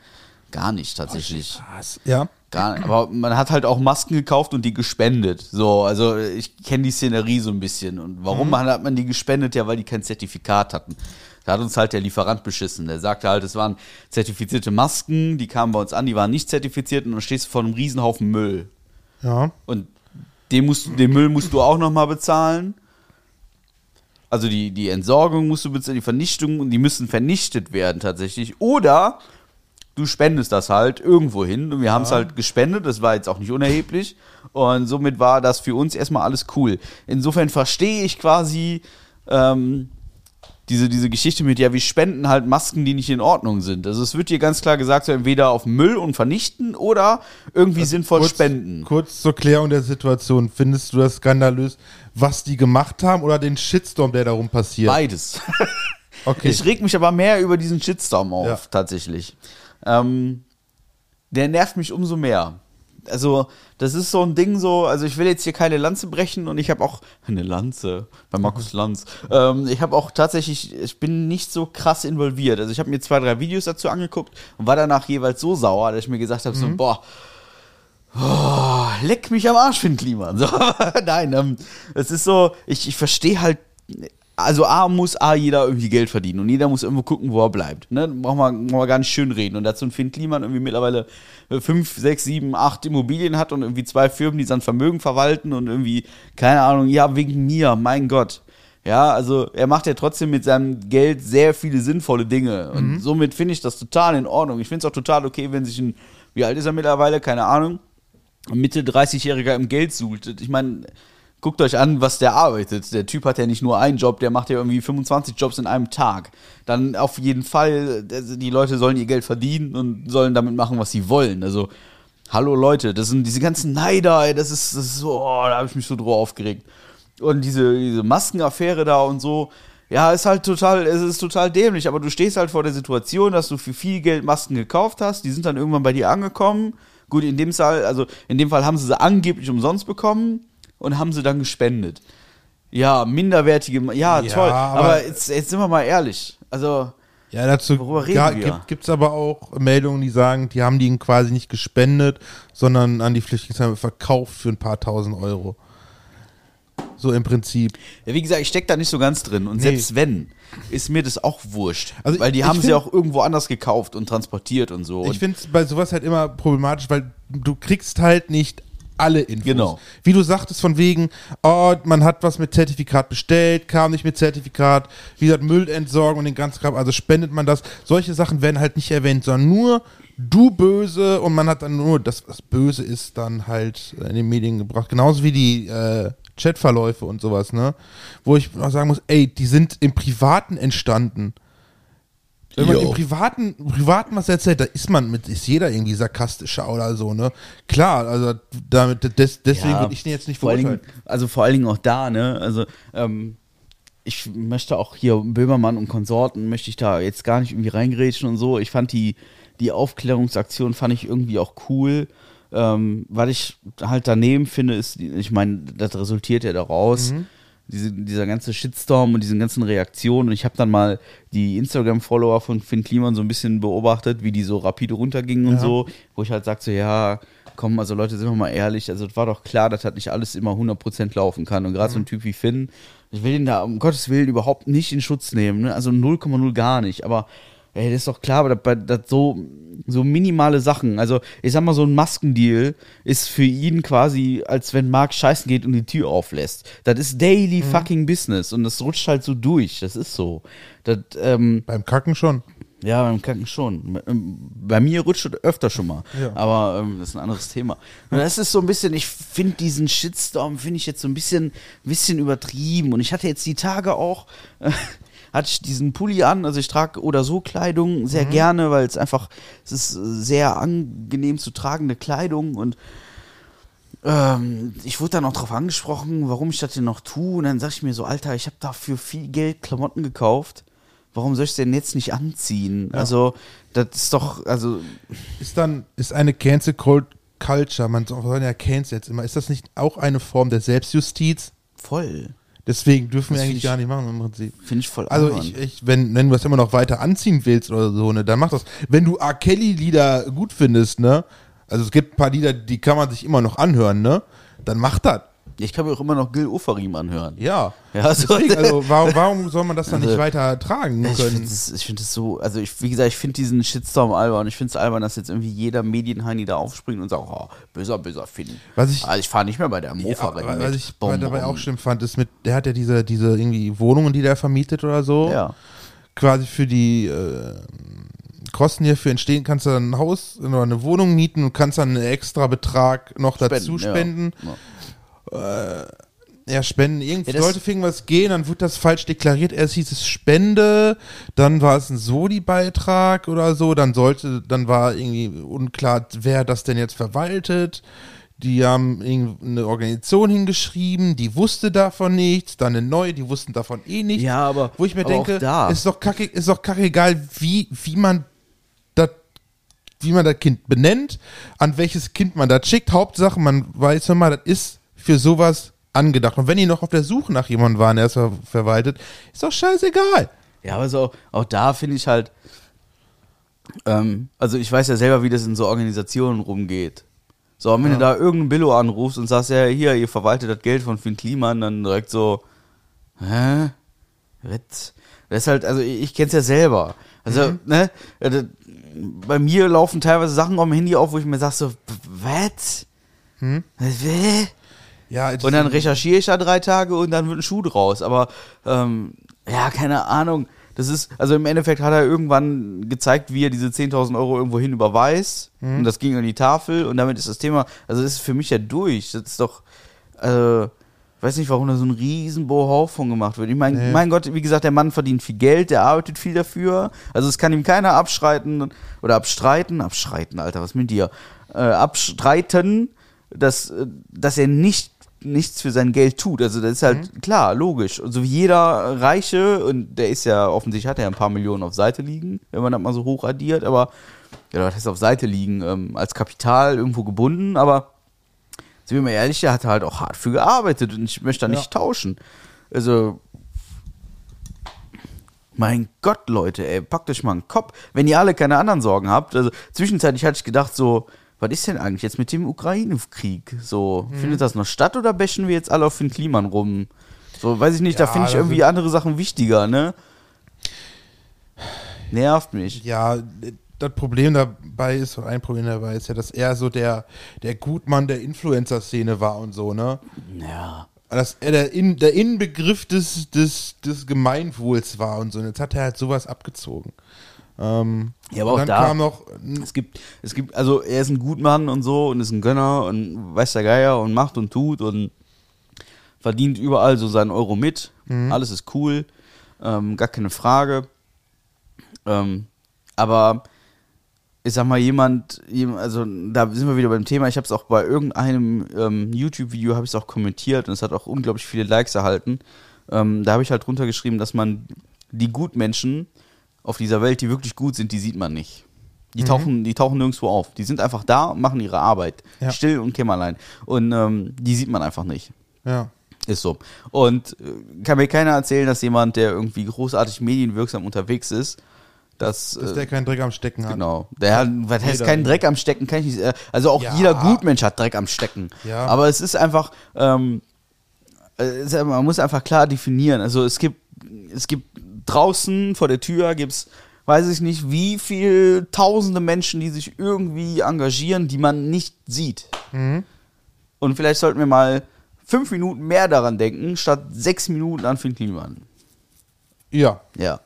gar nicht tatsächlich. Was? Ja. Gar nicht. Aber man hat halt auch Masken gekauft und die gespendet. So, also ich kenne die Szenerie so ein bisschen. Und warum hat man die gespendet? Ja, weil die kein Zertifikat hatten. Da hat uns halt der Lieferant beschissen. Der sagte halt, es waren zertifizierte Masken, die kamen bei uns an, die waren nicht zertifiziert und dann stehst du vor einem Riesenhaufen Müll. Ja. Und den, musst, den Müll musst du auch nochmal bezahlen. Also die, die Entsorgung musst du bezahlen, die Vernichtung und die müssen vernichtet werden tatsächlich. Oder du spendest das halt irgendwo hin und wir haben es halt gespendet, das war jetzt auch nicht unerheblich und somit war das für uns erstmal alles cool. Insofern verstehe ich quasi ähm, diese, diese Geschichte mit, ja, wir spenden halt Masken, die nicht in Ordnung sind. Also es wird dir ganz klar gesagt, so entweder auf Müll und vernichten oder irgendwie sinnvoll kurz, spenden. Kurz zur Klärung der Situation. Findest du das skandalös, was die gemacht haben oder den Shitstorm, der darum passiert? Beides. Okay. Ich reg mich aber mehr über diesen Shitstorm auf, Ja. tatsächlich. Ähm, der nervt mich umso mehr. Also, das ist so ein Ding so, also ich will jetzt hier keine Lanze brechen und ich habe auch eine Lanze bei Markus Lanz. Ähm, ich habe auch tatsächlich, ich bin nicht so krass involviert. Also ich habe mir zwei, drei Videos dazu angeguckt und war danach jeweils so sauer, dass ich mir gesagt habe, so, boah, oh, leck mich am Arsch, Finn Kliman. So, nein, ähm, es ist so, ich, ich verstehe halt, also A muss A jeder irgendwie Geld verdienen und jeder muss irgendwo gucken, wo er bleibt. Ne? Brauchen wir, brauchen wir gar nicht schön reden. Und dazu ein Finn Kliman irgendwie mittlerweile äh, fünf, sechs, sieben, acht Immobilien hat und irgendwie zwei Firmen, die sein Vermögen verwalten und irgendwie, keine Ahnung, ja, wegen mir, mein Gott. Ja, also er macht ja trotzdem mit seinem Geld sehr viele sinnvolle Dinge. Und somit finde ich das total in Ordnung. Ich finde es auch total okay, wenn sich ein, wie alt ist er mittlerweile? Keine Ahnung. Mitte 30-Jähriger im Geld sucht. Ich meine, guckt euch an, was der arbeitet. Der Typ hat ja nicht nur einen Job, der macht ja irgendwie 25 Jobs in einem Tag. Dann auf jeden Fall, also die Leute sollen ihr Geld verdienen und sollen damit machen, was sie wollen. Also, hallo Leute, das sind diese ganzen Neider, ey, das ist, das ist so, oh, da habe ich mich so drüber aufgeregt. Und diese, diese Maskenaffäre da und so, ja, ist halt total, es ist total dämlich, aber du stehst halt vor der Situation, dass du für viel Geld Masken gekauft hast, die sind dann irgendwann bei dir angekommen. Gut, in dem Fall, also in dem Fall haben sie sie angeblich umsonst bekommen und haben sie dann gespendet. Ja, minderwertige, ja, Ja, toll. aber- Aber, jetzt, jetzt sind wir mal ehrlich. Also, Ja, dazu Worüber reden ga- wir? gibt, gibt's aber auch Meldungen, die sagen, die haben die quasi nicht gespendet, sondern an die Flüchtlingsheime verkauft für ein paar tausend Euro. So im Prinzip. ja, wie gesagt, ich stecke da nicht so ganz drin. Und Nee. selbst wenn, ist mir das auch wurscht. Also weil die haben sie find- auch irgendwo anders gekauft und transportiert und so. Ich finde es bei sowas halt immer problematisch, weil du kriegst halt nicht alle Infos. Genau. Wie du sagtest, von wegen, oh, man hat was mit Zertifikat bestellt, kam nicht mit Zertifikat, wie gesagt, Müll entsorgen und den ganzen Kram, also spendet man das. Solche Sachen werden halt nicht erwähnt, sondern nur du böse und man hat dann nur, das, was böse ist, dann halt in den Medien gebracht. Genauso wie die äh, Chatverläufe und sowas, ne? Wo ich auch sagen muss, ey, die sind im Privaten entstanden. Wenn man Jo. im Privaten, Privaten was erzählt, da ist man mit, ist jeder irgendwie sarkastischer oder so, ne? Klar, also damit, des, deswegen Ja, würde ich den jetzt nicht vor allen verurteilen. Dingen, also vor allen Dingen auch da, ne? Also ähm, ich möchte auch hier Böhmermann und Konsorten möchte ich da jetzt gar nicht irgendwie reingrätschen und so. Ich fand die die Aufklärungsaktion fand ich irgendwie auch cool. Ähm, was ich halt daneben finde, ist, ich meine, das resultiert ja daraus. Mhm. Diese, dieser ganze Shitstorm und diesen ganzen Reaktionen. Und ich habe dann mal die Instagram-Follower von Finn Kliman so ein bisschen beobachtet, wie die so rapide runtergingen und Ja. so, wo ich halt sagte, so, ja, komm, also Leute, sind wir mal ehrlich, also es war doch klar, dass das nicht alles immer 100% laufen kann. Und gerade so ein Typ wie Finn, ich will ihn da um Gottes Willen überhaupt nicht in Schutz nehmen, ne? also 0,0 gar nicht, aber ey, das ist doch klar, aber das, das so, so minimale Sachen, also ich sag mal, so ein Maskendeal ist für ihn quasi, als wenn Marc scheißen geht und die Tür auflässt. Das ist daily fucking Business und das rutscht halt so durch, das ist so. Das, ähm, Beim Kacken schon. ja, beim Kacken schon. Ähm, Bei mir rutscht es öfter schon mal. Ja. Aber ähm, das ist ein anderes Thema. Und das ist so ein bisschen, ich finde diesen Shitstorm, finde ich jetzt so ein bisschen, bisschen übertrieben. Und ich hatte jetzt die Tage auch, äh, hatte ich diesen Pulli an, also ich trage oder so Kleidung sehr gerne, weil es einfach, es ist sehr angenehm zu tragende Kleidung und ähm, ich wurde dann auch darauf angesprochen, warum ich das denn noch tue. Und dann sag ich mir so, Alter, ich habe dafür viel Geld Klamotten gekauft. Warum soll ich denn jetzt nicht anziehen? Also, das ist doch, also, Ist dann, ist eine Cancel Culture, man soll ja Cancel jetzt immer, ist das nicht auch eine Form der Selbstjustiz? voll. Deswegen dürfen wir Das eigentlich find ich- gar nicht machen im Prinzip. Finde ich voll Also ich, ich, wenn, wenn du das immer noch weiter anziehen willst oder so, ne, dann mach das. Wenn du R. Kelly-Lieder gut findest, ne, also es gibt ein paar Lieder, die kann man sich immer noch anhören, ne, dann mach das. Ich kann mir auch immer noch Gil Ofarim anhören. Ja. Ja, so- Deswegen, also warum, warum soll man das dann Also, nicht weiter tragen Ich finde können? es ich find das so, also ich, wie gesagt, ich finde diesen Shitstorm albern. Ich finde es albern, dass jetzt irgendwie jeder Medienheini da aufspringt und sagt, oh, böser, böser Finn. Was ich- also ich fahre nicht mehr bei der Mofa Ja, was mit. ich Bom, dabei auch schlimm fand, ist mit, der hat ja diese, diese irgendwie Wohnungen, die der vermietet oder so. Ja. Quasi für die äh, Kosten hierfür entstehen, kannst du dann ein Haus oder eine Wohnung mieten und kannst dann einen extra Betrag noch dazu ja. spenden. Ja. Ja, Spenden. Irgendwie Ja, das- Leute fingen was gehen, dann wurde das falsch deklariert. Erst hieß es Spende, dann war es ein Soli-Beitrag oder so, dann sollte, dann war irgendwie unklar, wer das denn jetzt verwaltet. Die haben eine Organisation hingeschrieben, die wusste davon nichts, dann eine neue, die wussten davon eh nichts. Ja, aber- wo ich mir denke, da. ist doch kacke, ist doch kacke egal, wie, wie man das wie man das Kind benennt, an welches Kind man das schickt. Hauptsache, man weiß, hör mal, das ist für sowas angedacht. Und wenn die noch auf der Suche nach jemandem waren, der es ver verwaltet, ist doch scheißegal. Ja, aber so, auch da finde ich halt, ähm, also ich weiß ja selber, wie das in so Organisationen rumgeht. So, und wenn du da irgendeinen Billo anrufst und sagst, ja, hier, ihr verwaltet das Geld von Finn Kliman, dann direkt so, hä? Was? Das ist halt, also ich, ich kenn's ja selber. Also, ne, äh, bei mir laufen teilweise Sachen auf dem Handy auf, wo ich mir sag so, was? Was? Ja, Und dann recherchiere ich da drei Tage und dann wird ein Schuh draus. Aber ähm, ja, keine Ahnung. Das ist, also im Endeffekt hat er irgendwann gezeigt, wie er diese 10.000 Euro irgendwo hin überweist. Und das ging an die Tafel und damit ist das Thema, also das ist für mich ja durch. Das ist doch, äh, ich weiß nicht, warum da so ein riesen Bohau von gemacht wird. Ich meine, Nee. mein Gott, wie gesagt, der Mann verdient viel Geld, der arbeitet viel dafür. Also es kann ihm keiner abschreiten oder abstreiten, abschreiten, Alter, was mit dir? Äh, abstreiten, dass, äh, dass er nicht nichts für sein Geld tut. Also das ist halt klar, logisch. Und so wie jeder Reiche, und der ist ja offensichtlich, hat er ja ein paar Millionen auf Seite liegen, wenn man das mal so hoch addiert, aber ja, das heißt auf Seite liegen, ähm, als Kapital irgendwo gebunden, aber sind wir mal ehrlich, der hat halt auch hart für gearbeitet und ich möchte da nicht tauschen. Also, mein Gott, Leute, ey, packt euch mal einen Kopf, wenn ihr alle keine anderen Sorgen habt. Also, zwischenzeitlich hatte ich gedacht, so, was ist denn eigentlich jetzt mit dem Ukraine-Krieg? So, Mhm. findet das noch statt oder bashen wir jetzt alle auf den Kliman rum? So, weiß ich nicht, da Ja, finde ich da irgendwie andere Sachen wichtiger, ne? Nervt mich. Ja, das Problem dabei ist, oder ein Problem dabei ist ja, dass er so der, der Gutmann der Influencer-Szene war und so, ne? Ja. Dass er der, In, der Inbegriff des, des, des Gemeinwohls war und so. Und jetzt hat er halt sowas abgezogen. Ähm, Ja, aber auch dann da- kam noch, Es gibt, es gibt, also er ist ein Gutmann und so und ist ein Gönner und weiß der Geier und macht und tut und verdient überall so seinen Euro mit. Alles ist cool, ähm, gar keine Frage. Ähm, aber ich sag mal, jemand, jem- also da sind wir wieder beim Thema, ich habe es auch bei irgendeinem ähm, YouTube-Video, habe ich es auch kommentiert und es hat auch unglaublich viele Likes erhalten. Ähm, da habe ich halt drunter geschrieben, dass man die Gutmenschen auf dieser Welt, die wirklich gut sind, die sieht man nicht. Die, tauchen, die tauchen nirgendwo auf. Die sind einfach da und machen ihre Arbeit. Ja. Still und kämmerlein. Und ähm, die sieht man einfach nicht. ja. Ist so. Und äh, kann mir keiner erzählen, dass jemand, der irgendwie großartig medienwirksam unterwegs ist, dass, Dass äh, der keinen Dreck am Stecken hat. Genau. Der hat, was heißt keinen Dreck am Stecken, kann ich nicht. äh, Also auch Ja. jeder Gutmensch hat Dreck am Stecken. Ja. Aber es ist einfach, ähm, äh, man muss einfach klar definieren. Also es gibt, es gibt draußen vor der Tür gibt's, weiß ich nicht, wie viel tausende Menschen, die sich irgendwie engagieren, die man nicht sieht. Mhm. Und vielleicht sollten wir mal fünf Minuten mehr daran denken, statt sechs Minuten an Finn Kliman. Ja. Ja.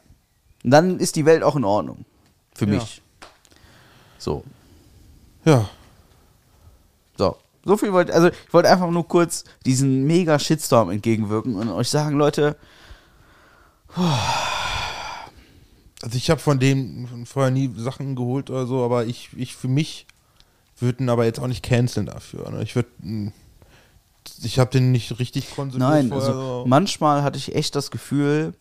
Und dann ist die Welt auch in Ordnung. Für Ja. mich. So. Ja. So. So viel wollte, also ich wollte einfach nur kurz diesen mega Shitstorm entgegenwirken und euch sagen, Leute, Also ich habe von dem vorher nie Sachen geholt oder so, aber ich, ich für mich würde ihn aber jetzt auch nicht canceln dafür. Ne? Ich würde, ich habe den nicht richtig konsumiert nein, vorher. also so. manchmal hatte ich echt das Gefühl,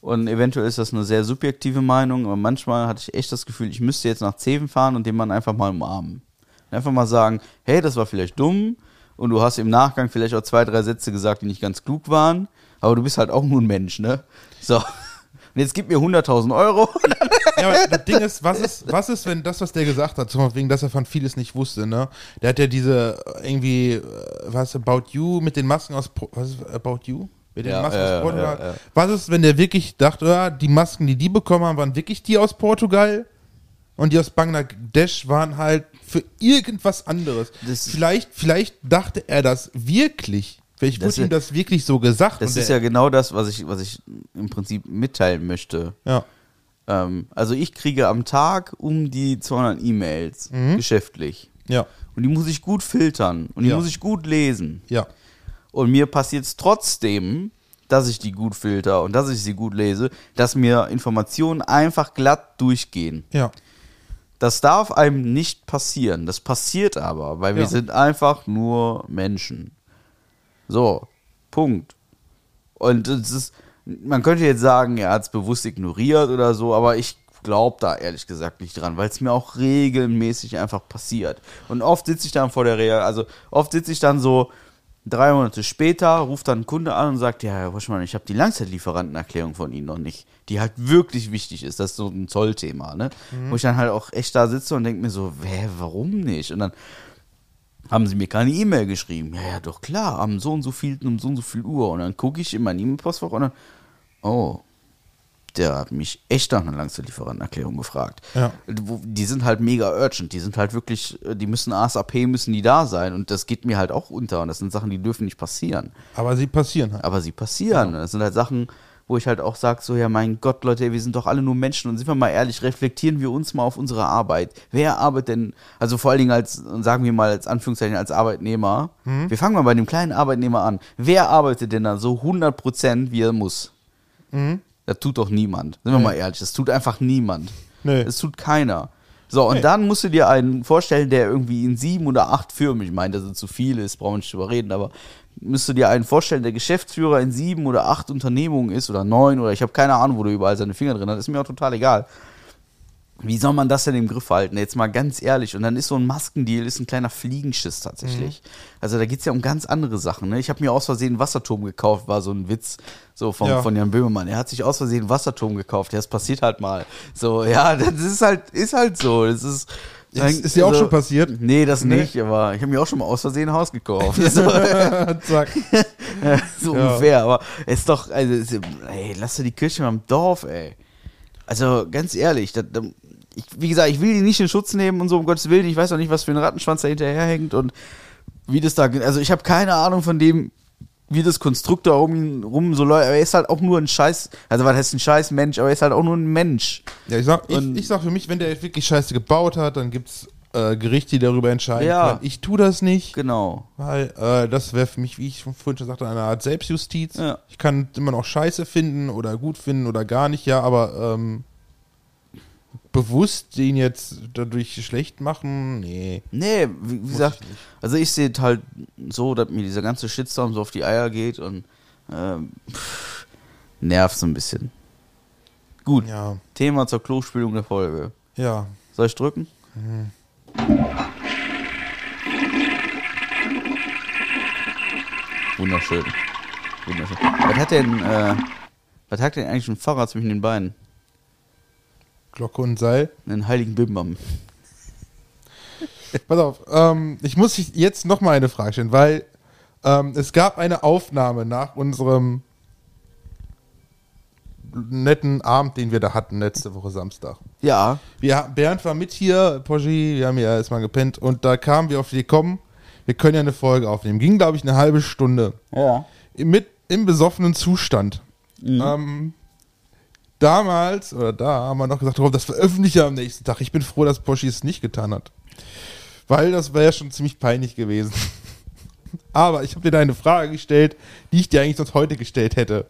und eventuell ist das eine sehr subjektive Meinung, aber manchmal hatte ich echt das Gefühl, ich müsste jetzt nach Zeven fahren und den Mann einfach mal umarmen. Einfach mal sagen, hey, das war vielleicht dumm und du hast im Nachgang vielleicht auch zwei, drei Sätze gesagt, die nicht ganz klug waren, aber du bist halt auch nur ein Mensch, ne? So. Und jetzt gib mir 100.000 Euro. Ja, aber das Ding ist, was ist, was ist, wenn das, was der gesagt hat, zum Beispiel, dass er von vieles nicht wusste, ne? Der hat ja diese äh, irgendwie, äh, was About You mit den Masken aus, was ist About You? Mit den Ja, Masken ja, aus Portugal. ja. Was ist, wenn der wirklich dachte, ja, die Masken, die die bekommen haben, waren wirklich die aus Portugal? Und die aus Bangladesch waren halt für irgendwas anderes. Das- vielleicht, vielleicht dachte er das wirklich. Vielleicht Das wurde ihm das wirklich so gesagt. Das ist ja genau das, was ich, was ich im Prinzip mitteilen möchte. ja. Ähm, also ich kriege am Tag um die 200 E-Mails geschäftlich. Ja. Und die muss ich gut filtern und die Ja. muss ich gut lesen. Ja. Und mir passiert es trotzdem, dass ich die gut filter und dass ich sie gut lese, dass mir Informationen einfach glatt durchgehen. Ja. Das darf einem nicht passieren. Das passiert aber, weil wir Ja. sind einfach nur Menschen. So, Punkt. Und es ist, man könnte jetzt sagen, er hat es bewusst ignoriert oder so, aber ich glaube da ehrlich gesagt nicht dran, weil es mir auch regelmäßig einfach passiert. Und oft sitze ich dann vor der Real, also oft sitze ich dann so drei Monate später, ruft dann ein Kunde an und sagt, ja, Herr Waschmann, ich habe die Langzeitlieferantenerklärung von Ihnen noch nicht, die halt wirklich wichtig ist. Das ist so ein Zollthema, ne? Wo ich dann halt auch echt da sitze und denke mir so, hä, warum nicht? Und dann haben sie mir keine E-Mail geschrieben. Ja, ja, doch klar, am so und so viel, um so und so viel Uhr. Und dann gucke ich in mein E-Mail-Postfach und dann, oh, der hat mich echt nach einer Langzeitlieferantenerklärung gefragt. Ja. Die sind halt mega urgent, die sind halt wirklich, die müssen ASAP, müssen die da sein. Und das geht mir halt auch unter. Und das sind Sachen, die dürfen nicht passieren. Aber sie passieren halt. Aber sie passieren. Das sind halt Sachen, wo ich halt auch sage, so, ja, mein Gott, Leute, wir sind doch alle nur Menschen und sind wir mal ehrlich, reflektieren wir uns mal auf unsere Arbeit. Wer arbeitet denn, also vor allen Dingen als, sagen wir mal als Anführungszeichen, als Arbeitnehmer, wir fangen mal bei dem kleinen Arbeitnehmer an. Wer arbeitet denn da so 100 Prozent, wie er muss? Das tut doch niemand. Sind wir Nee. mal ehrlich, das tut einfach niemand. Nee. Das tut keiner. So, und Nee. dann musst du dir einen vorstellen, der irgendwie in sieben oder acht Firmen, ich meine, dass es zu viel ist, brauchen wir nicht drüber reden, aber müsst du dir einen vorstellen, der Geschäftsführer in sieben oder acht Unternehmungen ist oder neun oder ich habe keine Ahnung, wo du überall seine Finger drin hast, ist mir auch total egal. wie soll man das denn im Griff halten? Jetzt mal ganz ehrlich. Und dann ist so ein Maskendeal, ist ein kleiner Fliegenschiss tatsächlich. Also da geht's ja um ganz andere Sachen. Ne? Ich habe mir aus Versehen einen Wasserturm gekauft, war so ein Witz so vom, Ja. von Jan Böhmermann. Er hat sich aus Versehen einen Wasserturm gekauft. Ja, das passiert halt mal. So, ja, das ist halt, ist halt so. Das ist, Ist- ist dir auch schon passiert? Nee, das Nee? nicht, aber ich habe mir auch schon mal aus Versehen ein Haus gekauft. so, Zack. so Ja. ungefähr. Aber es ist doch, also, ist, ey, lass doch die Kirche mal im Dorf, ey. Also, ganz ehrlich, das, ich, wie gesagt, ich will die nicht in Schutz nehmen und so, um Gottes Willen. Ich weiß auch nicht, was für ein Rattenschwanz da hinterherhängt und wie das da, also ich habe keine Ahnung von dem, wie das Konstrukt da um ihn rum so läuft. Aber er ist halt auch nur ein Scheiß, also was heißt ein Scheiß Mensch, aber er ist halt auch nur ein Mensch. Ja, ich sag, ich, ich sag für mich, wenn der wirklich Scheiße gebaut hat, dann gibt's äh, Gerichte, die darüber entscheiden Ja. können. Ich tu das nicht, Genau. weil äh, das wäre für mich, wie ich vorhin schon sagte, eine Art Selbstjustiz. Ja. Ich kann immer noch Scheiße finden oder gut finden oder gar nicht, ja, aber ähm, bewusst den jetzt dadurch schlecht machen, nee. Nee, wie, wie gesagt, ich also ich sehe es halt so, dass mir dieser ganze Shitstorm so auf die Eier geht und ähm, pff, nervt so ein bisschen. Gut, Ja, Thema zur Klospülung der Folge. ja. Soll ich drücken? Wunderschön. Wunderschön. Was hat denn, äh, was hat denn eigentlich ein Fahrrad zwischen den Beinen? Glocke und Seil. Einen heiligen Bimbam. Pass auf, ähm, ich muss jetzt noch mal eine Frage stellen, weil ähm, es gab eine Aufnahme nach unserem netten Abend, den wir da hatten letzte Woche Samstag. Ja, Wir, Bernd war mit hier, Poggi, wir haben ja erstmal gepennt und da kamen wir auf die kommen, wir können ja eine Folge aufnehmen. Ging, glaube ich, eine halbe Stunde. ja. Mit, Im besoffenen Zustand. Ähm, damals, oder da, haben wir noch gesagt, oh, das veröffentliche ich am nächsten Tag. Ich bin froh, dass Poschi es nicht getan hat. Weil das wäre ja schon ziemlich peinlich gewesen. Aber ich habe dir da eine Frage gestellt, die ich dir eigentlich sonst heute gestellt hätte.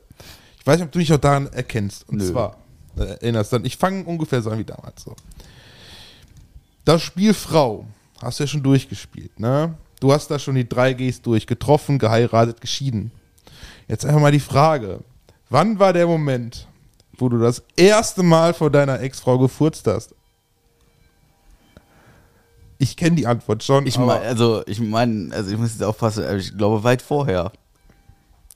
Ich weiß nicht, ob du dich noch daran erkennst. Und Nö. zwar, äh, erinnerst dann, ich fange ungefähr so an wie damals. So. Das Spiel Frau hast du ja schon durchgespielt, ne? Du hast da schon die drei Gs durch, getroffen, geheiratet, geschieden. Jetzt einfach mal die Frage, wann war der Moment, wo du das erste Mal vor deiner Ex-Frau gefurzt hast? Ich kenne die Antwort schon. Ich meine, also ich meine, also ich muss jetzt aufpassen, ich glaube weit vorher.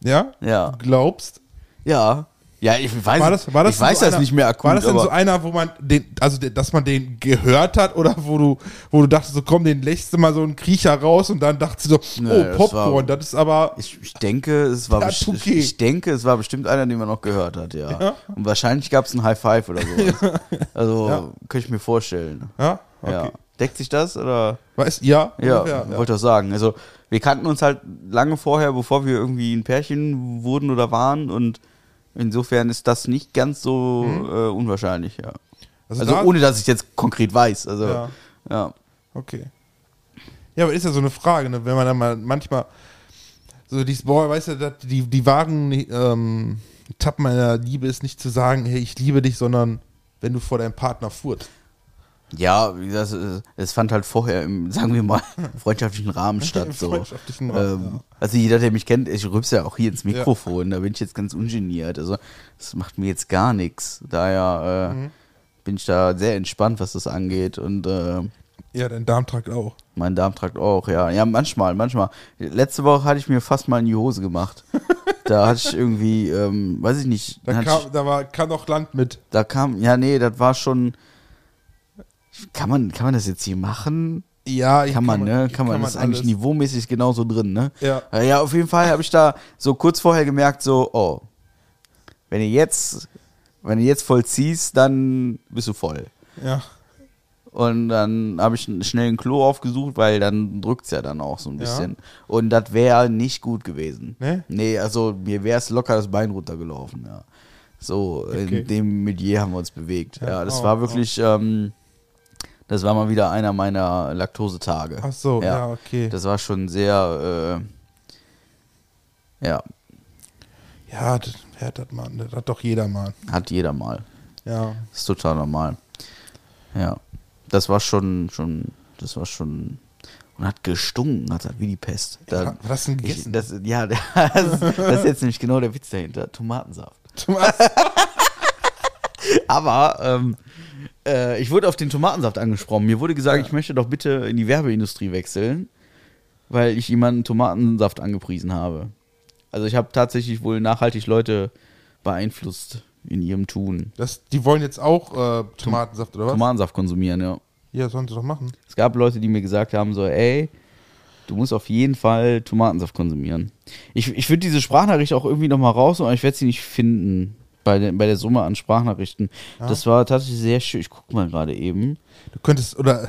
ja? Ja. Du glaubst? Ja. Ja, ich weiß, War das, war das ich weiß so das einer, nicht mehr akut, War das denn so einer, wo man den, also dass man den gehört hat oder wo du, wo du dachtest, so komm, den lächst du mal so einen Kriecher raus und dann dachtest du so, Nee, oh, das Popcorn, war- das ist aber. ich, ich denke, es war Tuki. ich denke, es war bestimmt einer, den man noch gehört hat, ja. Ja. Und wahrscheinlich gab es ein High Five oder sowas. Also Ja. könnte ich mir vorstellen. Ja? Okay. Ja. Deckt sich das oder? Weißt, ja, Ja, ungefähr, ja. wollte ich sagen. Also wir kannten uns halt lange vorher, bevor wir irgendwie ein Pärchen wurden oder waren und insofern ist das nicht ganz so äh, unwahrscheinlich, ja. Also, Also da- ohne, dass ich jetzt konkret weiß. Also Ja. ja. Okay. Ja, aber ist ja so eine Frage, ne? wenn man dann mal manchmal so dieses, boah, weißt du, die, die wahren ähm, Etappen meiner Liebe ist nicht zu sagen, hey, ich liebe dich, sondern wenn du vor deinem Partner furzt. Ja, wie gesagt, es- fand halt vorher im, sagen wir mal, freundschaftlichen Rahmen statt. So. freundschaftlichen Rahmen, ähm, Also jeder, der mich kennt, ich rübs ja auch hier ins Mikrofon, da bin ich jetzt ganz ungeniert. Also das macht mir jetzt gar nichts. Daher äh, Mhm. bin ich da sehr entspannt, was das angeht. Und äh, Ja, dein Darmtrakt auch. mein Darmtrakt auch, ja. Ja, manchmal, manchmal. Letzte Woche hatte ich mir fast mal in die Hose gemacht. da hatte ich irgendwie, ähm, weiß ich nicht, Da, kam, ich, da war, kam noch Land mit. da kam, ja, nee, das war schon. Kann man, kann man das jetzt hier machen? Ja, Kann man, ne? Kann man, das ist eigentlich niveaumäßig genauso drin, ne? Ja. Äh, Ja, auf jeden Fall habe ich da so kurz vorher gemerkt, so, oh, wenn ihr jetzt, wenn du jetzt vollziehst, dann bist du voll. Ja. Und dann habe ich schnell ein Klo aufgesucht, weil dann drückt's ja dann auch so ein Ja. bisschen. Und das wäre nicht gut gewesen. Ne? Nee, also mir wäre es locker das Bein runtergelaufen, ja. So, Okay. in dem Milieu haben wir uns bewegt. Ja, Ja, das oh, war wirklich, ähm, das war mal wieder einer meiner Laktosetage. Ach so, ja, okay. Das war schon sehr, äh, ja, Ja, das, ja, das, man, das hat doch jeder mal. hat jeder mal. Ja. Das ist total normal. Ja, das war schon, schon, das war schon, und hat gestunken, hat er wie die Pest. Da, Ja, was denn ich, gegessen? das, ja, das, das ist jetzt nämlich genau der Witz dahinter. Tomatensaft. Aber, ähm, Äh, ich wurde auf den Tomatensaft angesprochen. Mir wurde gesagt, ich möchte doch bitte in die Werbeindustrie wechseln, weil ich jemanden Tomatensaft angepriesen habe. Also ich habe tatsächlich wohl nachhaltig Leute beeinflusst in ihrem Tun. Das, die wollen jetzt auch äh, Tomatensaft oder was? Tomatensaft konsumieren, ja. ja, sollen sie doch machen. Es gab Leute, die mir gesagt haben, so, ey, du musst auf jeden Fall Tomatensaft konsumieren. Ich, ich würde diese Sprachnachricht auch irgendwie nochmal raus, aber ich werde sie nicht finden bei, der bei der Summe an Sprachnachrichten. Das war tatsächlich sehr schön. Ich gucke mal gerade eben. Du könntest, oder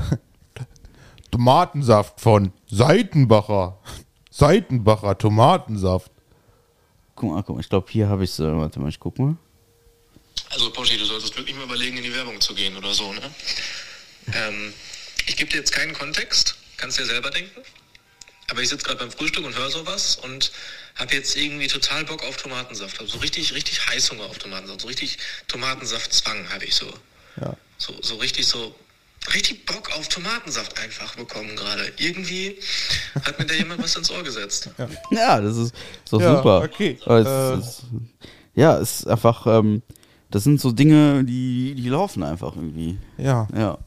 Tomatensaft von Seitenbacher. Seitenbacher Tomatensaft. Guck mal, guck mal ich glaube, hier habe ich es. Warte mal, ich guck mal. Also Poschi, du solltest wirklich mal überlegen, in die Werbung zu gehen oder so, ne? Ähm, ich gebe dir jetzt keinen Kontext, kannst dir selber denken. Aber ich sitze gerade beim Frühstück und höre sowas und habe jetzt irgendwie total Bock auf Tomatensaft. Hab so richtig, richtig Heißhunger auf Tomatensaft. So richtig Tomatensaftzwang habe ich so. Ja. So, so richtig so, richtig Bock auf Tomatensaft einfach bekommen gerade. Irgendwie hat mir da jemand was ins Ohr gesetzt. Ja, das ist so Ja, super. okay. Es, Äh. es, ja, es ist einfach, ähm, das sind so Dinge, die, die laufen einfach irgendwie. Ja, Ja,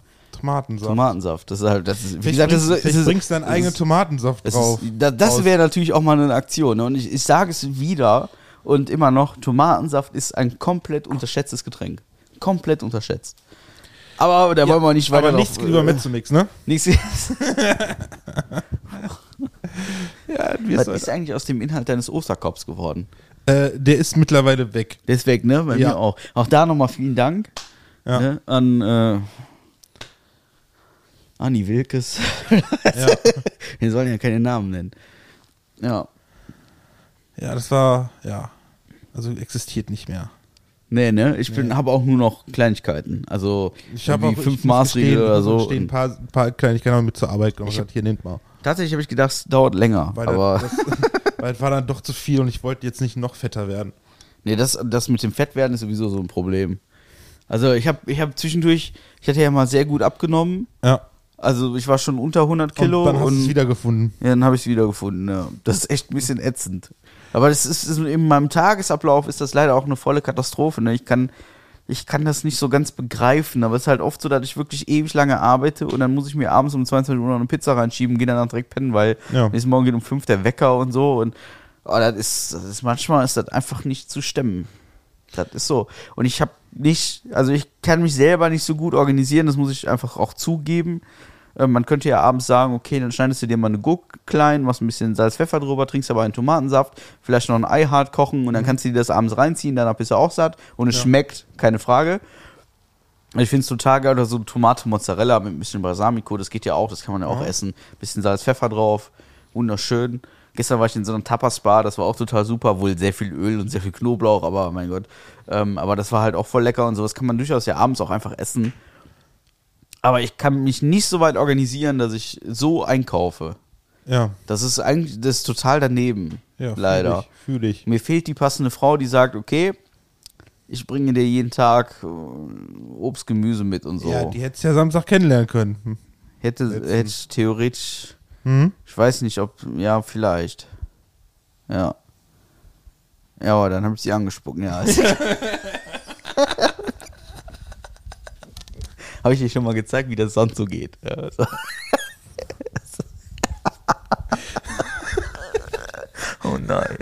Tomatensaft. Tomatensaft. Das ist halt, das ist, wie Vielleicht gesagt, das bringst, ist, ist, bringst deinen eigenen Tomatensaft drauf. das raus. wäre natürlich auch mal eine Aktion. Ne? Und ich, ich sage es wieder und immer noch, Tomatensaft ist ein komplett unterschätztes Getränk. Komplett unterschätzt. Aber da wollen wir nicht weiter Aber drauf- nichts lieber Mezzomix, ne? Nichts. Ja, Was ist eigentlich aus dem Inhalt deines Osterkorbs geworden? äh, der ist mittlerweile weg. Der ist weg, ne? Bei Ja. mir auch. Auch da nochmal vielen Dank Ja. ne? an äh, Anni Wilkes. Ja. Wir sollen ja keine Namen nennen. Ja. ja, das war, ja. Also existiert nicht mehr. Nee, ne? Ich bin habe auch nur noch Kleinigkeiten. Also Ich habe fünf ich muss Maßregel gestehen, oder so. gestehen, ein paar, paar Kleinigkeiten mit zur Arbeit genommen. Ich hab- hier nehmt mal. Tatsächlich habe ich gedacht, es dauert länger. Weil, aber das, weil es war dann doch zu viel und ich wollte jetzt nicht noch fetter werden. nee, das, das mit dem Fettwerden ist sowieso so ein Problem. Also ich habe ich hab zwischendurch, ich hatte ja mal sehr gut abgenommen. Ja. Also ich war schon unter 100 Kilo und dann hast du es wiedergefunden. Ja, dann habe ich es wiedergefunden. Ja. Das ist echt ein bisschen ätzend. Aber das ist, ist in meinem Tagesablauf ist das leider auch eine volle Katastrophe. Ne? Ich kann ich kann das nicht so ganz begreifen, aber es ist halt oft so, dass ich wirklich ewig lange arbeite und dann muss ich mir abends um 22 Uhr noch eine Pizza reinschieben, gehe dann direkt pennen, weil Ja. nächsten Morgen geht um 5 der Wecker und so und oh, das, ist, das ist manchmal ist das einfach nicht zu stemmen. Das ist so. Und ich habe nicht, also ich kann mich selber nicht so gut organisieren, das muss ich einfach auch zugeben. Äh, Man könnte ja abends sagen, okay, dann schneidest du dir mal eine Gurke klein, machst ein bisschen Salz, Pfeffer drüber, trinkst aber einen Tomatensaft, vielleicht noch ein Ei hart kochen und dann kannst du dir das abends reinziehen, danach bist du auch satt und es schmeckt, keine Frage. Ich finde es total geil, oder so Tomate Mozzarella mit ein bisschen Balsamico, das geht ja auch, das kann man ja auch essen. Bisschen Salz, Pfeffer drauf, wunderschön. Gestern war ich in so einem Tapas-Bar, das war auch total super, wohl sehr viel Öl und sehr viel Knoblauch, aber mein Gott. Ähm, aber das war halt auch voll lecker und sowas kann man durchaus ja abends auch einfach essen. Aber ich kann mich nicht so weit organisieren, dass ich so einkaufe. Ja. Das ist eigentlich, das ist total daneben. Ja, leider. Ich, fühl ich. Mir fehlt die passende Frau, die sagt, okay, ich bringe dir jeden Tag äh, Obst, Gemüse mit und so. Ja, die hättest ja Samstag kennenlernen können. Hm. hätte, letzten- hätte ich theoretisch, Hm? ich weiß nicht, ob, ja, vielleicht. Ja. Ja, aber dann habe ich sie angespuckt, ja. habe ich dir schon mal gezeigt, wie das sonst so geht. Ja, so. oh nein.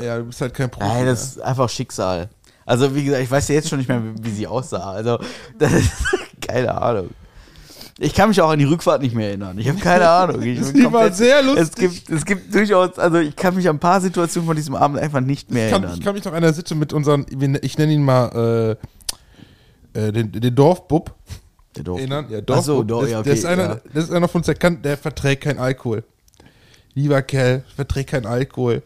Ja, du bist halt kein Profi. Nein, das ist einfach Schicksal. Also, wie gesagt, ich weiß ja jetzt schon nicht mehr, wie, wie sie aussah. Also, das ist keine Ahnung. Ich kann mich auch an die Rückfahrt nicht mehr erinnern. Ich habe keine Ahnung. Ich Die war komplett- sehr lustig. Es gibt, es gibt durchaus, also ich kann mich an ein paar Situationen von diesem Abend einfach nicht mehr ich, kann, erinnern. ich kann mich noch an der Sitte mit unseren, ich nenne ihn mal äh, äh, den, den Dorfbub Der Dorf- erinnern. Ja, Ach Dorfbub. so, Dorf, das, ja, okay, das, ist einer, ja. das ist einer von uns, der, kann, der verträgt keinen Alkohol. Lieber Kerl, verträgt keinen Alkohol.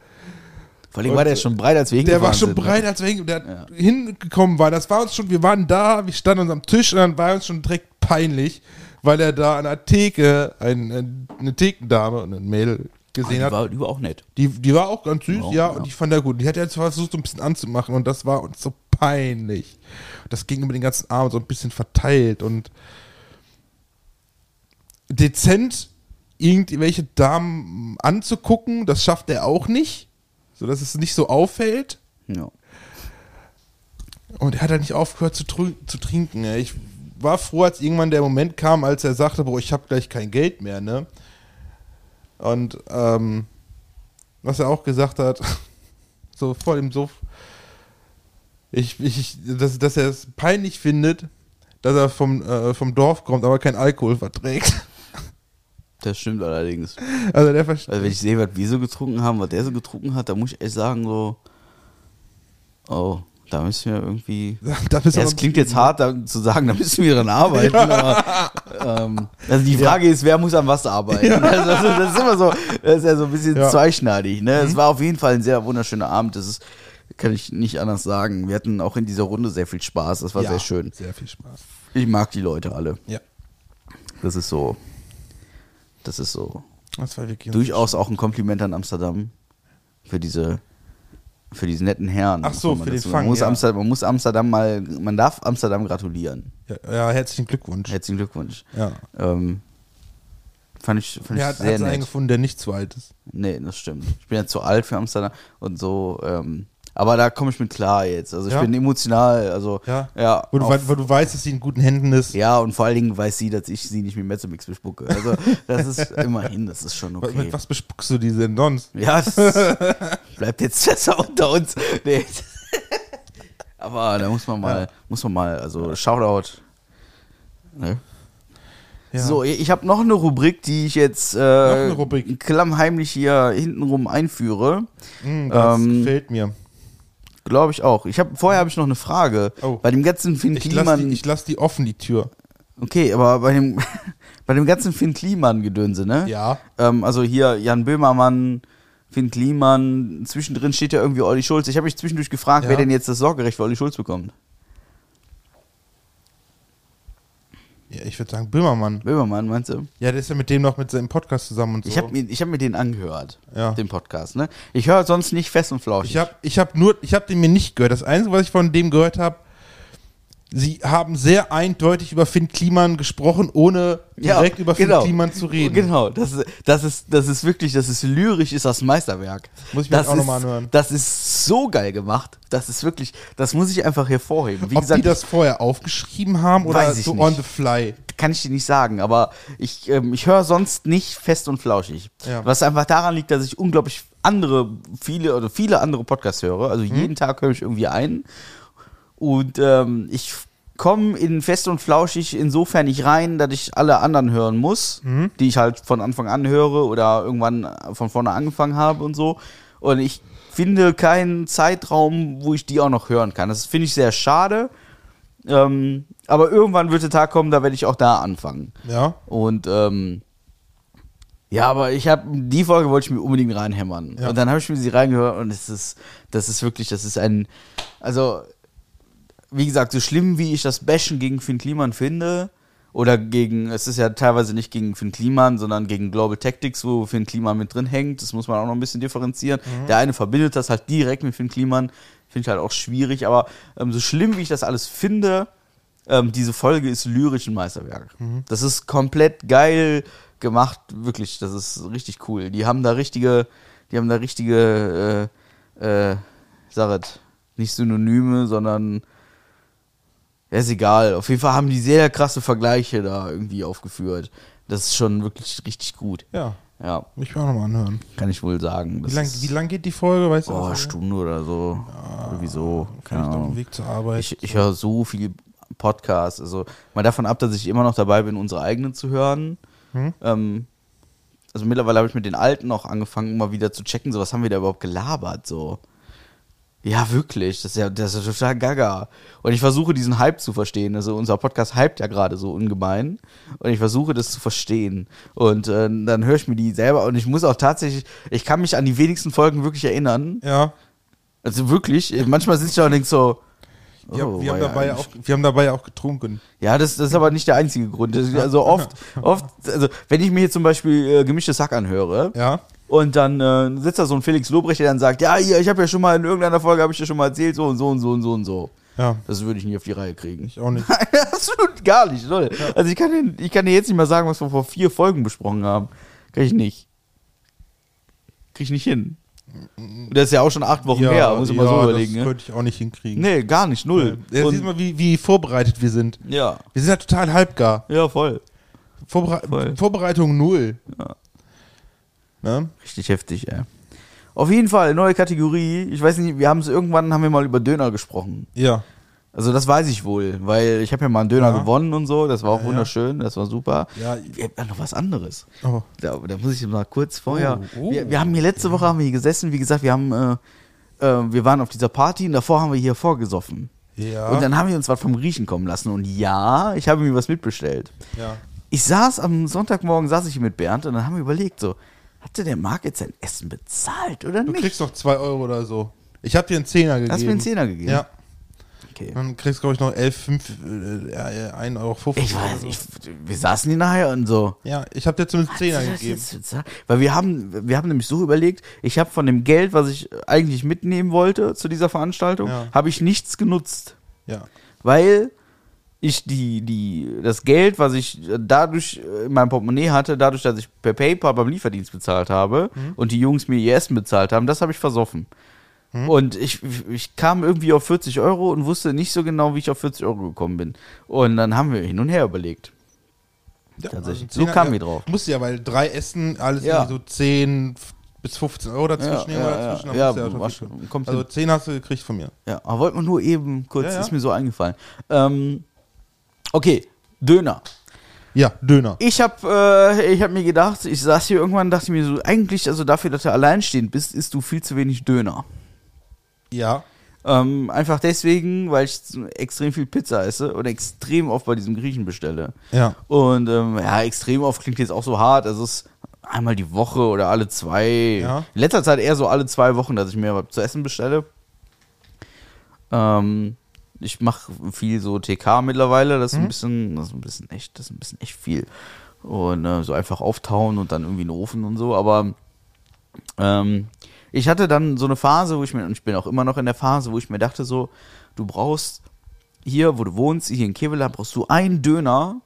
Vor allem war der schon breit, als wir Der hingefahren war schon sind, ne? breit, als wir hin, der hingekommen war. Das war uns schon, wir waren da, wir standen an unserem Tisch und dann war uns schon direkt peinlich, weil er da an der Theke ein, ein, eine Thekendame und ein Mädel gesehen Die hat. war, die war auch nett. Die, die war auch ganz süß, Ja, ja, ja. und ich fand er gut. Die hat jetzt versucht, so ein bisschen anzumachen und das war uns so peinlich. Das ging über den ganzen Abend so ein bisschen verteilt und dezent irgendwelche Damen anzugucken, das schafft er auch nicht, so dass es nicht so auffällt. Ja. Und er hat halt nicht aufgehört zu, zu trinken. Ich war froh, als irgendwann der Moment kam, als er sagte, boah, ich habe gleich kein Geld mehr, ne? Und ähm, was er auch gesagt hat, so vor dem Suff, ich, ich, dass, dass er es peinlich findet, dass er vom, äh, vom Dorf kommt, aber kein Alkohol verträgt. Das stimmt allerdings. Also der versteht. Also wenn ich sehe, was wir so getrunken haben, was der so getrunken hat, da muss ich echt sagen, so, oh, da müssen wir irgendwie. Da Ja, es klingt jetzt hart da, zu sagen, da müssen wir dran arbeiten, aber ähm, also die Frage ist, wer muss an was arbeiten? Also das, ist, das ist immer so, das ist ja so ein bisschen Ja. zweischneidig. Ne? Es war auf jeden Fall ein sehr wunderschöner Abend. Das ist, kann ich nicht anders sagen. Wir hatten auch in dieser Runde sehr viel Spaß. Das war Ja, sehr schön. Sehr viel Spaß. Ich mag die Leute alle. Ja. Das ist so. Das ist so. Das war wirklich Durchaus auch ein Kompliment an Amsterdam für diese für diese netten Herren. Ach so, für den dazu- Fang, Man muss, ja. Amsterdam, man muss Amsterdam mal, man darf Amsterdam gratulieren. Ja, ja, herzlichen Glückwunsch. Herzlichen Glückwunsch. Ja. Ähm, fand ich, fand Er ich hat, sehr hat einen gefunden, der nicht zu alt ist. Nee, das stimmt. Ich bin ja zu alt für Amsterdam und so. Ähm, aber da komme ich mit klar jetzt. Also ich Ja? bin emotional. Also Ja. ja. Wo du, auf- wei- wo du weißt, dass sie in guten Händen ist. ja, und vor allen Dingen weiß sie, dass ich sie nicht mit Mezzomix bespucke. Also das ist immerhin, das ist schon okay. Mit was bespuckst du die denn sonst? Ja, das bleibt jetzt besser unter uns. Nee. Aber da muss man mal, muss man mal, also Shoutout. Ne? Ja. So, ich habe noch eine Rubrik, die ich jetzt äh, klammheimlich hier hintenrum einführe. Hm, das Ähm, gefällt mir. Glaube ich auch. Ich hab, vorher habe ich noch eine Frage. Oh. Bei dem ganzen Finn Ich lasse Kliman. die, ich lass die offen, die Tür. okay, aber bei dem, bei dem ganzen Finn Kliman-Gedönse, ne? Ja. Ähm, also hier Jan Böhmermann, Finn Kliman, zwischendrin steht ja irgendwie Olli Schulz. Ich habe mich zwischendurch gefragt, Ja. wer denn jetzt das Sorgerecht für Olli Schulz bekommt. Ja ich würde sagen, Böhmermann. Böhmermann, meinst du? Ja, der ist ja mit dem noch mit seinem Podcast zusammen und so. Ich habe mir, ich hab mir den angehört, Ja. den Podcast. Ne? Ich höre sonst nicht fest und flauschig. Ich habe ich hab nur, ich habe den mir nicht gehört. Das Einzige, was ich von dem gehört habe, sie haben sehr eindeutig über Finn Kliman gesprochen, ohne direkt über Finn Kliman zu reden. Genau, das ist, das ist, das ist wirklich, das ist lyrisch, ist das Meisterwerk. Muss ich mir das auch noch ist- mal anhören. Das ist so geil gemacht. Das ist wirklich, das muss ich einfach hervorheben. Wie Ob gesagt, die das vorher aufgeschrieben haben oder so nicht. on the fly. kann ich dir nicht sagen, aber ich, ähm, ich höre sonst nicht fest und flauschig. Ja. Was einfach daran liegt, dass ich unglaublich andere, viele oder viele andere Podcasts höre. Also Mhm. jeden Tag höre ich irgendwie einen. Und ähm, ich komme in fest und flauschig insofern nicht rein, dass ich alle anderen hören muss, Mhm. die ich halt von Anfang an höre oder irgendwann von vorne angefangen habe und so. Und ich finde keinen Zeitraum, wo ich die auch noch hören kann. Das finde ich sehr schade. Ähm, aber irgendwann wird der Tag kommen, da werde ich auch da anfangen. Ja. Und ähm, ja, aber ich habe die Folge wollte ich mir unbedingt reinhämmern. Ja. Und dann habe ich mir sie reingehört und es ist, das ist wirklich, das ist ein, also wie gesagt, so schlimm wie ich das Bashen gegen Finn Kliman finde, oder gegen, es ist ja teilweise nicht gegen Finn Kliman, sondern gegen Global Tactics, wo Finn Kliman mit drin hängt. Das muss man auch noch ein bisschen differenzieren. Der eine verbindet das halt direkt mit Finn Kliman. Finde ich halt auch schwierig, aber ähm, so schlimm wie ich das alles finde, ähm, diese Folge ist lyrisch ein Meisterwerk. Das ist komplett geil gemacht, wirklich. Das ist richtig cool. Die haben da richtige, die haben da richtige, äh, äh, es, nicht Synonyme, sondern ist egal. Auf jeden Fall haben die sehr krasse Vergleiche da irgendwie aufgeführt. Das ist schon wirklich richtig gut. Ja. Ja, ich mir auch nochmal anhören. kann ich wohl sagen. Wie lang, wie lang geht die Folge? Weißt du Oh? Stunde oder so. Irgendwie so. Keine Vielleicht auf dem. Weg zur Arbeit. Ich, ich höre so viel Podcasts. Also mal davon ab, dass ich immer noch dabei bin, unsere eigenen zu hören. Hm? Ähm, also mittlerweile habe ich mit den alten auch angefangen, mal wieder zu checken, so was haben wir da überhaupt gelabert, so. Ja, wirklich. Das ist ja, das ist total gaga. Und ich versuche diesen Hype zu verstehen. Also unser Podcast hypt ja gerade so ungemein. Und ich versuche das zu verstehen. Und äh, dann höre ich mir die selber. Und ich muss auch tatsächlich, ich kann mich an die wenigsten Folgen wirklich erinnern. ja. Also wirklich. Manchmal sitze ich da und denke so, Wir, oh, wir, haben dabei eigentlich- auch, wir haben dabei auch getrunken. ja, das, das ist aber nicht der einzige Grund. Also oft, oft, also wenn ich mir hier zum Beispiel äh, gemischtes Hack anhöre Ja. und dann äh, sitzt da so ein Felix Lobrecht, der dann sagt, ja, hier, ich habe ja schon mal in irgendeiner Folge, habe ich ja schon mal erzählt, so und so und so und so und so. Ja. Das würde ich nie auf die Reihe kriegen. Ich auch nicht. Absolut gar nicht. Leute. Also ich kann, dir, ich kann dir jetzt nicht mal sagen, was wir vor vier Folgen besprochen haben. Kann ich nicht. Krieg ich nicht hin. Das ist ja auch schon acht Wochen her, muss ich mal so überlegen. Das Ne? könnte ich auch nicht hinkriegen. Nee, gar nicht, null. Ja, Und- siehst mal, wie, wie vorbereitet wir sind. ja, Wir sind ja total halbgar. ja, voll. Vorbere Voll. Vorbereitung null. Ja. Ne? Richtig heftig, ey. Auf jeden Fall, neue Kategorie. Ich weiß nicht, wir haben es irgendwann, haben wir mal über Döner gesprochen. Ja. Also das weiß ich wohl, weil ich habe ja mal einen Döner Ja. gewonnen und so. Das war auch Ja, wunderschön, das war super. Ja. Wir haben ja noch was anderes. Oh. Da, da muss ich mal kurz vorher. Oh, oh. Wir, wir haben hier letzte Woche haben wir hier gesessen. Wie gesagt, wir haben, äh, äh, wir waren auf dieser Party und davor haben wir hier vorgesoffen. Ja. Und dann haben wir uns was vom Griechen kommen lassen. Und ja, ich habe mir was mitbestellt. ja. Ich saß am Sonntagmorgen, saß ich hier mit Bernd und dann haben wir überlegt, so, hatte der Marc jetzt sein Essen bezahlt oder Du nicht? kriegst doch zwei Euro oder so. Ich habe dir einen Zehner gegeben. Hast du mir einen Zehner gegeben? Ja. Okay. Dann kriegst du, glaube ich, noch 11, 5, äh, äh, 1,50 Euro. Ich weiß, so. ich, wir saßen hier nachher und so. Ja, ich habe dir zumindest Zehner Hast du das gegeben. jetzt bezahlt? Weil wir haben, wir haben nämlich so überlegt, ich habe von dem Geld, was ich eigentlich mitnehmen wollte zu dieser Veranstaltung, Ja. habe ich nichts genutzt. Ja. Weil ich die, die, das Geld, was ich dadurch in meinem Portemonnaie hatte, dadurch, dass ich per PayPal beim Lieferdienst bezahlt habe Mhm. und die Jungs mir ihr Essen bezahlt haben, das habe ich versoffen. Mhm. Und ich, ich kam irgendwie auf 40 Euro und wusste nicht so genau, wie ich auf 40 Euro gekommen bin. Und dann haben wir hin und her überlegt. ja Tatsächlich. also So kamen ja, wir drauf. Musst ja, weil drei Essen, alles Ja. so 10 bis 15 Euro dazwischen. Ja, ja, dazwischen, ja, ja, schon war viel- schon- Also hin. 10 hast du gekriegt von mir. Ja, aber wollte man nur eben kurz, Ja, ja. ist mir so eingefallen. Ähm, okay, Döner. Ja, Döner. Ich habe äh, ich hab mir gedacht, ich saß hier irgendwann dachte mir so, eigentlich, also dafür, dass du alleinstehend bist, isst du viel zu wenig Döner. Ja. Ähm, einfach deswegen, weil ich extrem viel Pizza esse und extrem oft bei diesem Griechen bestelle. Ja. Und ähm, ja, extrem oft klingt jetzt auch so hart. Also es ist einmal die Woche oder alle zwei. Ja. In letzter Zeit eher so alle zwei Wochen, dass ich mir was zu essen bestelle. Ähm, ich mache viel so TK mittlerweile. Das ist Mhm. ein bisschen, das ist ein bisschen echt, das ist ein bisschen echt viel. Und äh, so einfach auftauen und dann irgendwie in den Ofen und so. Aber ähm, ich hatte dann so eine Phase, wo ich mir, und ich bin auch immer noch in der Phase, wo ich mir dachte so, du brauchst hier, wo du wohnst, hier in Kevela, brauchst du einen Döner,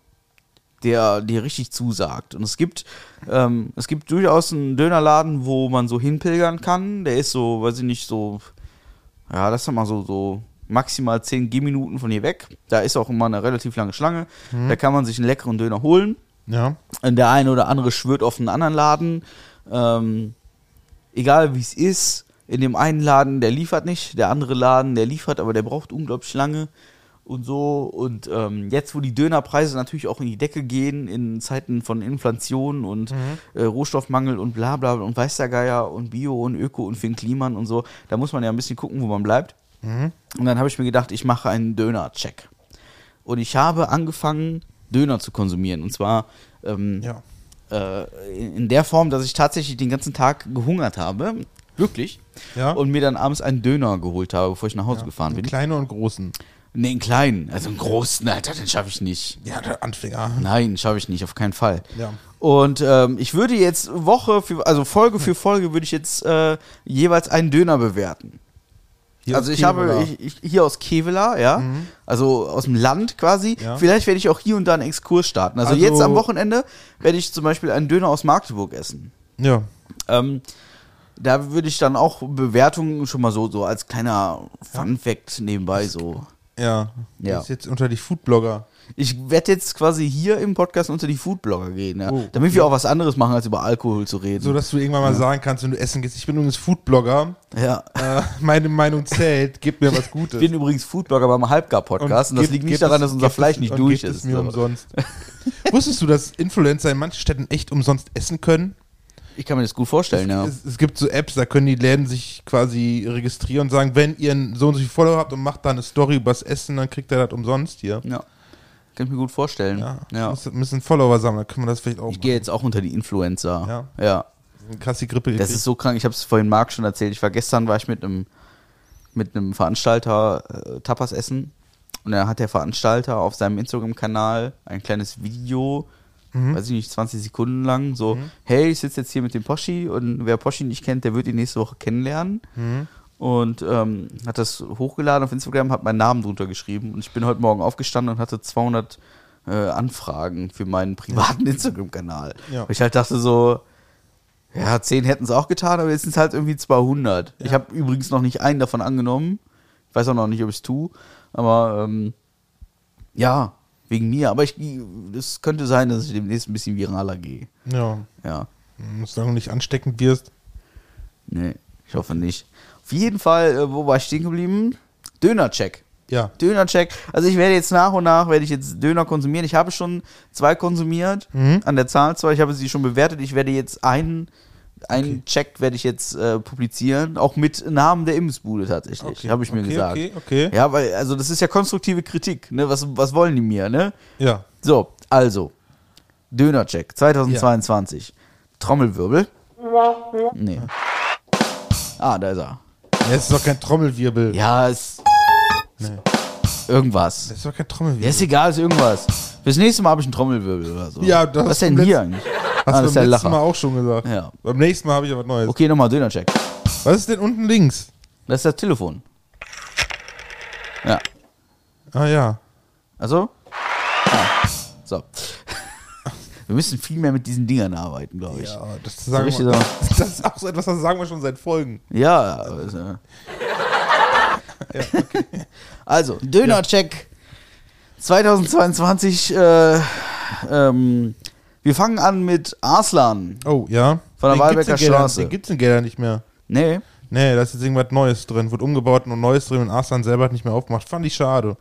der dir richtig zusagt. Und es gibt, ähm, es gibt durchaus einen Dönerladen, wo man so hinpilgern kann. Der ist so, weiß ich nicht, so, ja, das ist mal so, so maximal 10 Gehminuten von hier weg. Da ist auch immer eine relativ lange Schlange. Da kann man sich einen leckeren Döner holen. Ja. Und Der eine oder andere schwört auf einen anderen Laden. Ähm, egal wie es ist, in dem einen Laden, der liefert nicht, der andere Laden, der liefert, aber der braucht unglaublich lange und so. Und ähm, jetzt, wo die Dönerpreise natürlich auch in die Decke gehen, in Zeiten von Inflation und äh, Rohstoffmangel und bla bla und weiß der Geier und Bio und Öko und Finn Kliman und so, da muss man ja ein bisschen gucken, wo man bleibt. Und dann habe ich mir gedacht, ich mache einen Döner-Check. Und ich habe angefangen, Döner zu konsumieren. Und zwar ähm, Ja. Äh, in der Form, dass ich tatsächlich den ganzen Tag gehungert habe. Wirklich. Ja. Und mir dann abends einen Döner geholt habe, bevor ich nach Hause gefahren bin. Kleine und großen. Nee, einen kleinen. Also einen großen, Alter, den schaffe ich nicht. Ja, der Anfänger. Nein, schaffe ich nicht, auf keinen Fall. Ja. Und ähm, ich würde jetzt Woche für, also Folge für Folge würde ich jetzt äh, jeweils einen Döner bewerten. Hier also ich habe ich, ich, hier aus Kevela, ja, also aus dem Land quasi. Ja. Vielleicht werde ich auch hier und da einen Exkurs starten. Also, Also- jetzt am Wochenende werde ich zum Beispiel einen Döner aus Magdeburg essen. Ja. Ähm, da würde ich dann auch Bewertungen schon mal so, so als kleiner Fun-Fact nebenbei so. Ja. Ja. Ist jetzt unter die Foodblogger. Ich werde jetzt quasi hier im Podcast unter die Foodblogger gehen, ja? Oh. damit wir auch was anderes machen, als über Alkohol zu reden. So, dass du irgendwann mal sagen kannst, wenn du essen gehst, ich bin übrigens Foodblogger, ja. äh, meine Meinung zählt, gib mir was Gutes. Ich bin übrigens Foodblogger beim Halbgar-Podcast und, das gib- liegt nicht daran, es- dass unser Fleisch es- nicht und durch ist. Es mir umsonst. Wusstest du, dass Influencer in manchen Städten echt umsonst essen können? Ich kann mir das gut vorstellen, ja. Es, es gibt so Apps, da können die Läden sich quasi registrieren und sagen, wenn ihr so und so viel Follower habt und macht da eine Story übers Essen, dann kriegt er das umsonst hier. ja. Kann ich mir gut vorstellen. Ja. Ja. Muss, müssen Follower sammeln, dann können wir das vielleicht auch Ich gehe jetzt auch unter die Influencer. Ja. ja. Krass die Grippe Das ist so krank. Ich habe es vorhin Marc schon erzählt. Ich war gestern war ich mit einem mit einem Veranstalter äh, Tapas essen und da hat der Veranstalter auf seinem Instagram-Kanal ein kleines Video, Mhm. weiß ich nicht, 20 Sekunden lang, so, hey, ich sitze jetzt hier mit dem Poschi und wer Poschi nicht kennt, der wird ihn nächste Woche kennenlernen. Mhm. Und ähm, hat das hochgeladen auf Instagram, hat meinen Namen drunter geschrieben und ich bin heute Morgen aufgestanden und hatte 200 äh, Anfragen für meinen privaten Instagram-Kanal. Ja. Ich halt dachte so, Ja, 10 hätten es auch getan, aber jetzt sind es halt irgendwie 200. Ich habe übrigens noch nicht einen davon angenommen. Ich weiß auch noch nicht, ob ich es tue. Aber ähm, ja, wegen mir. Aber es könnte sein, dass ich demnächst ein bisschen viraler gehe. Ja. Ja, Hm, Solange du nicht ansteckend wirst. nee, ich hoffe nicht. Auf jeden Fall, äh, wo war ich stehen geblieben? Dönercheck. Ja. Dönercheck. Also ich werde jetzt nach und nach, werde ich jetzt Döner konsumieren. Ich habe schon zwei konsumiert, an der Zahl zwei. Ich habe sie schon bewertet. Ich werde jetzt einen, einen Check werde ich jetzt äh, publizieren, auch mit Namen der Imbissbude tatsächlich, habe ich mir okay, gesagt. Okay, okay. Ja, weil, also das ist ja konstruktive Kritik, ne? Was, was wollen die mir, ne? Ja. So, also, Dönercheck 2022. Trommelwirbel. Nee. Ah, da ist er. Das ist doch kein Trommelwirbel. Ja, ist. Irgendwas. Das ist doch kein Ja, Trommelwirbel. ist egal, ist irgendwas. Fürs nächste Mal habe ich einen Trommelwirbel oder so. Ja, das Was hast denn hier eigentlich? Hast Ah, das du ist der beim letzten. Mal auch schon gesagt. Ja. Beim nächsten Mal habe ich aber was Neues. Okay, nochmal Dönercheck. Was ist denn unten links? Das ist das Telefon. Ja. Ah ja. Also? Ah. So. Wir müssen viel mehr mit diesen Dingern arbeiten, glaube ich. Ja, das sagen richtig wir, so. das ist auch so etwas, das sagen wir schon seit Folgen. Ja, also, also Dönercheck 2022. Äh, ähm, wir fangen an mit Arslan. Oh, ja. Von der Walbecker Straße. Den gibt's in Geldern nicht mehr. Nee, Nee, da ist jetzt irgendwas Neues drin. Wird umgebaut und Neues drin und Arslan selber hat nicht mehr aufgemacht. Fand ich schade.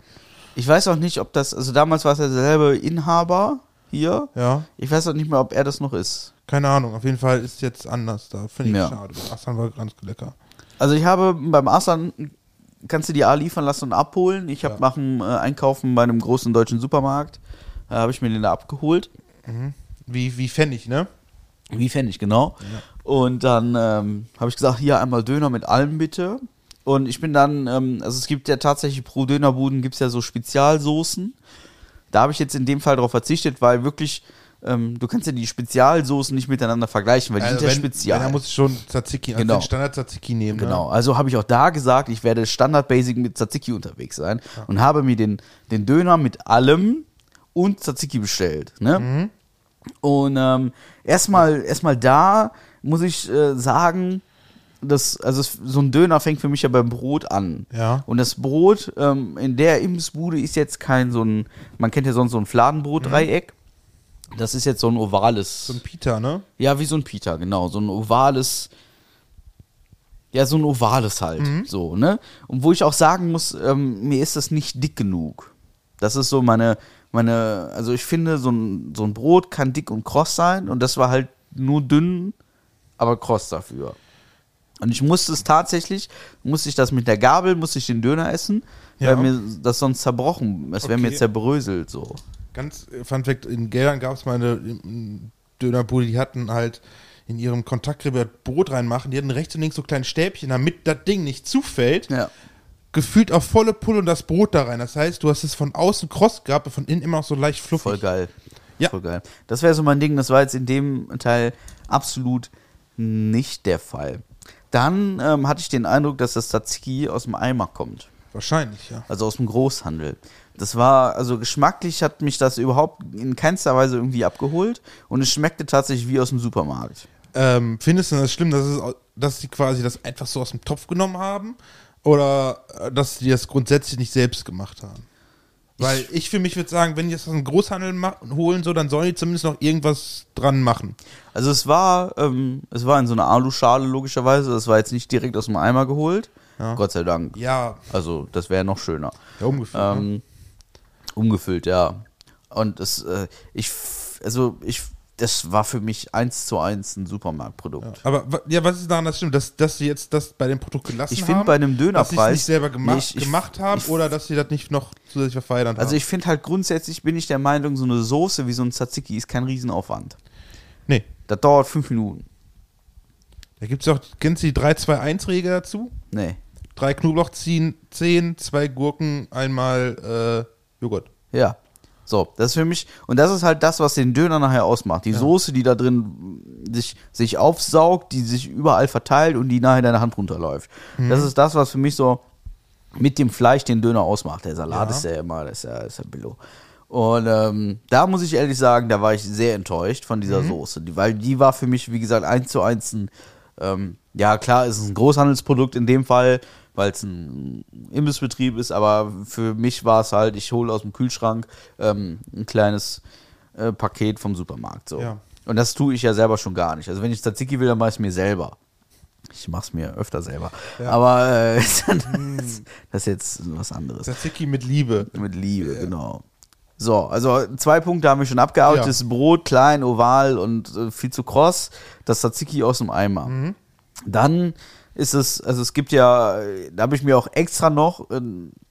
ich weiß auch nicht, ob das, also damals war es ja derselbe Inhaber hier. Ja, Ich weiß auch nicht mehr, ob er das noch ist. keine Ahnung. Auf jeden Fall ist es jetzt anders da. Finde ich Ja. schade. Arslan war ganz lecker. Also ich habe beim Arslan, kannst du die A liefern lassen und abholen. Ich habe Ja. nach dem äh, Einkaufen bei einem großen deutschen Supermarkt, äh, habe ich mir den da abgeholt. Wie, wie Pfennig, ne? Wie Pfennig, genau. Und dann ähm, habe ich gesagt, hier einmal Döner mit allem bitte. Und ich bin dann, ähm, also es gibt ja tatsächlich pro Dönerbuden gibt es ja so Spezialsoßen. Da habe ich jetzt in dem Fall darauf verzichtet, weil wirklich, ähm, du kannst ja die Spezialsoßen nicht miteinander vergleichen, weil die Also sind ja wenn, spezial. Dann muss ich schon Tzatziki, also Genau. den Standard Tzatziki nehmen. Genau, also habe ich auch da gesagt, ich werde Standard-Basic mit Tzatziki unterwegs sein und habe mir den, den Döner mit allem und Tzatziki bestellt. Ne? Mhm. Und ähm, erstmal erstmal da muss ich äh, sagen, dass, also so ein Döner fängt für mich ja beim Brot an. Ja. Und das Brot ähm, in der Imbissbude ist jetzt kein so ein, man kennt ja sonst so ein Fladenbrot-Dreieck. Das ist jetzt so ein ovales. So ein Pita, ne? Ja, wie so ein Pita, genau. So ein ovales. Ja, so ein ovales halt. So, ne? Und wo ich auch sagen muss, ähm, mir ist das nicht dick genug. Das ist so meine, meine, also ich finde, so ein, so ein Brot kann dick und kross sein und das war halt nur dünn, aber kross dafür. Und ich musste es tatsächlich, musste ich das mit der Gabel, musste ich den Döner essen, Ja. weil mir das sonst zerbrochen, es wäre mir Okay. zerbröselt so. Ganz äh, Fun Fact, in Geldern gab es mal eine ähm, Dönerbude, die hatten halt in ihrem Kontaktgrill Brot reinmachen, die hatten rechts und links so kleine Stäbchen, damit das Ding nicht zufällt, Ja. gefühlt auf volle Pulle und das Brot da rein. Das heißt, du hast es von außen kross gehabt, und von innen immer noch so leicht fluffig. Voll geil. Ja. Voll geil. Das wäre so mein Ding, das war jetzt in dem Teil absolut nicht der Fall. Dann ähm, hatte ich den Eindruck, dass das Tzatziki aus dem Eimer kommt. Wahrscheinlich, ja. Also aus dem Großhandel. Das war, also geschmacklich hat mich das überhaupt in keinster Weise irgendwie abgeholt und es schmeckte tatsächlich wie aus dem Supermarkt. Ähm, findest du das schlimm, dass, es, dass sie quasi das einfach so aus dem Topf genommen haben? Oder äh, dass sie das grundsätzlich nicht selbst gemacht haben? Weil ich für mich würde sagen, wenn die das aus dem Großhandel holen, so, dann sollen die zumindest noch irgendwas dran machen. Also es war, ähm, es war in so einer Aluschale logischerweise, das war jetzt nicht direkt aus dem Eimer geholt. Ja. Gott sei Dank. Ja, Also das wäre noch schöner. ja umgefüllt. ne? Ähm, umgefüllt, ja. Und es, äh, ich, also ich, das war für mich eins zu eins ein Supermarktprodukt. Aber wa- ja, was ist daran das stimmt, dass, dass sie jetzt das bei dem Produkt gelassen Ich haben? finde bei einem dass sie es Dönerpreis. nicht selber gema Nee, ich- ich- gemacht haben ich- oder dass sie das nicht noch zusätzlich verfeinert Also haben. ich finde halt grundsätzlich bin ich der Meinung, so eine Soße wie so ein Tzatziki ist kein Riesenaufwand. nee, Das dauert fünf Minuten. da gibt es auch, kennst du die 3-2-1-Regel dazu? Nee. Drei Knoblauch ziehen, zehn, zwei Gurken, einmal äh, Joghurt. Ja. So, das ist für mich, und das ist halt das, was den Döner nachher ausmacht. Die Soße, die da drin sich, sich aufsaugt, die sich überall verteilt und die nachher deine Hand runterläuft. Das ist das, was für mich so mit dem Fleisch den Döner ausmacht. Der Salat Ja. ist ja immer, das ist ja, ist ja Billo. Und ähm, da muss ich ehrlich sagen, da war ich sehr enttäuscht von dieser Soße. Die, weil die war für mich, wie gesagt, eins zu eins ein, ähm, ja klar, ist es ein Großhandelsprodukt in dem Fall, weil es ein Imbissbetrieb ist, aber für mich war es halt, ich hole aus dem Kühlschrank ähm, ein kleines äh, Paket vom Supermarkt. So. Ja. Und das tue ich ja selber schon gar nicht. Also wenn ich Tzatziki will, dann mache ich es mir selber. Ich mache es mir öfter selber. Aber äh, das, das ist jetzt was anderes. Tzatziki mit Liebe. Mit Liebe, genau. So, also zwei Punkte haben wir schon abgearbeitet. Ja. Das Brot klein, oval und äh, viel zu kross. Das Tzatziki aus dem Eimer. Mhm. Dann ist es, also es gibt ja, da habe ich mir auch extra noch, äh,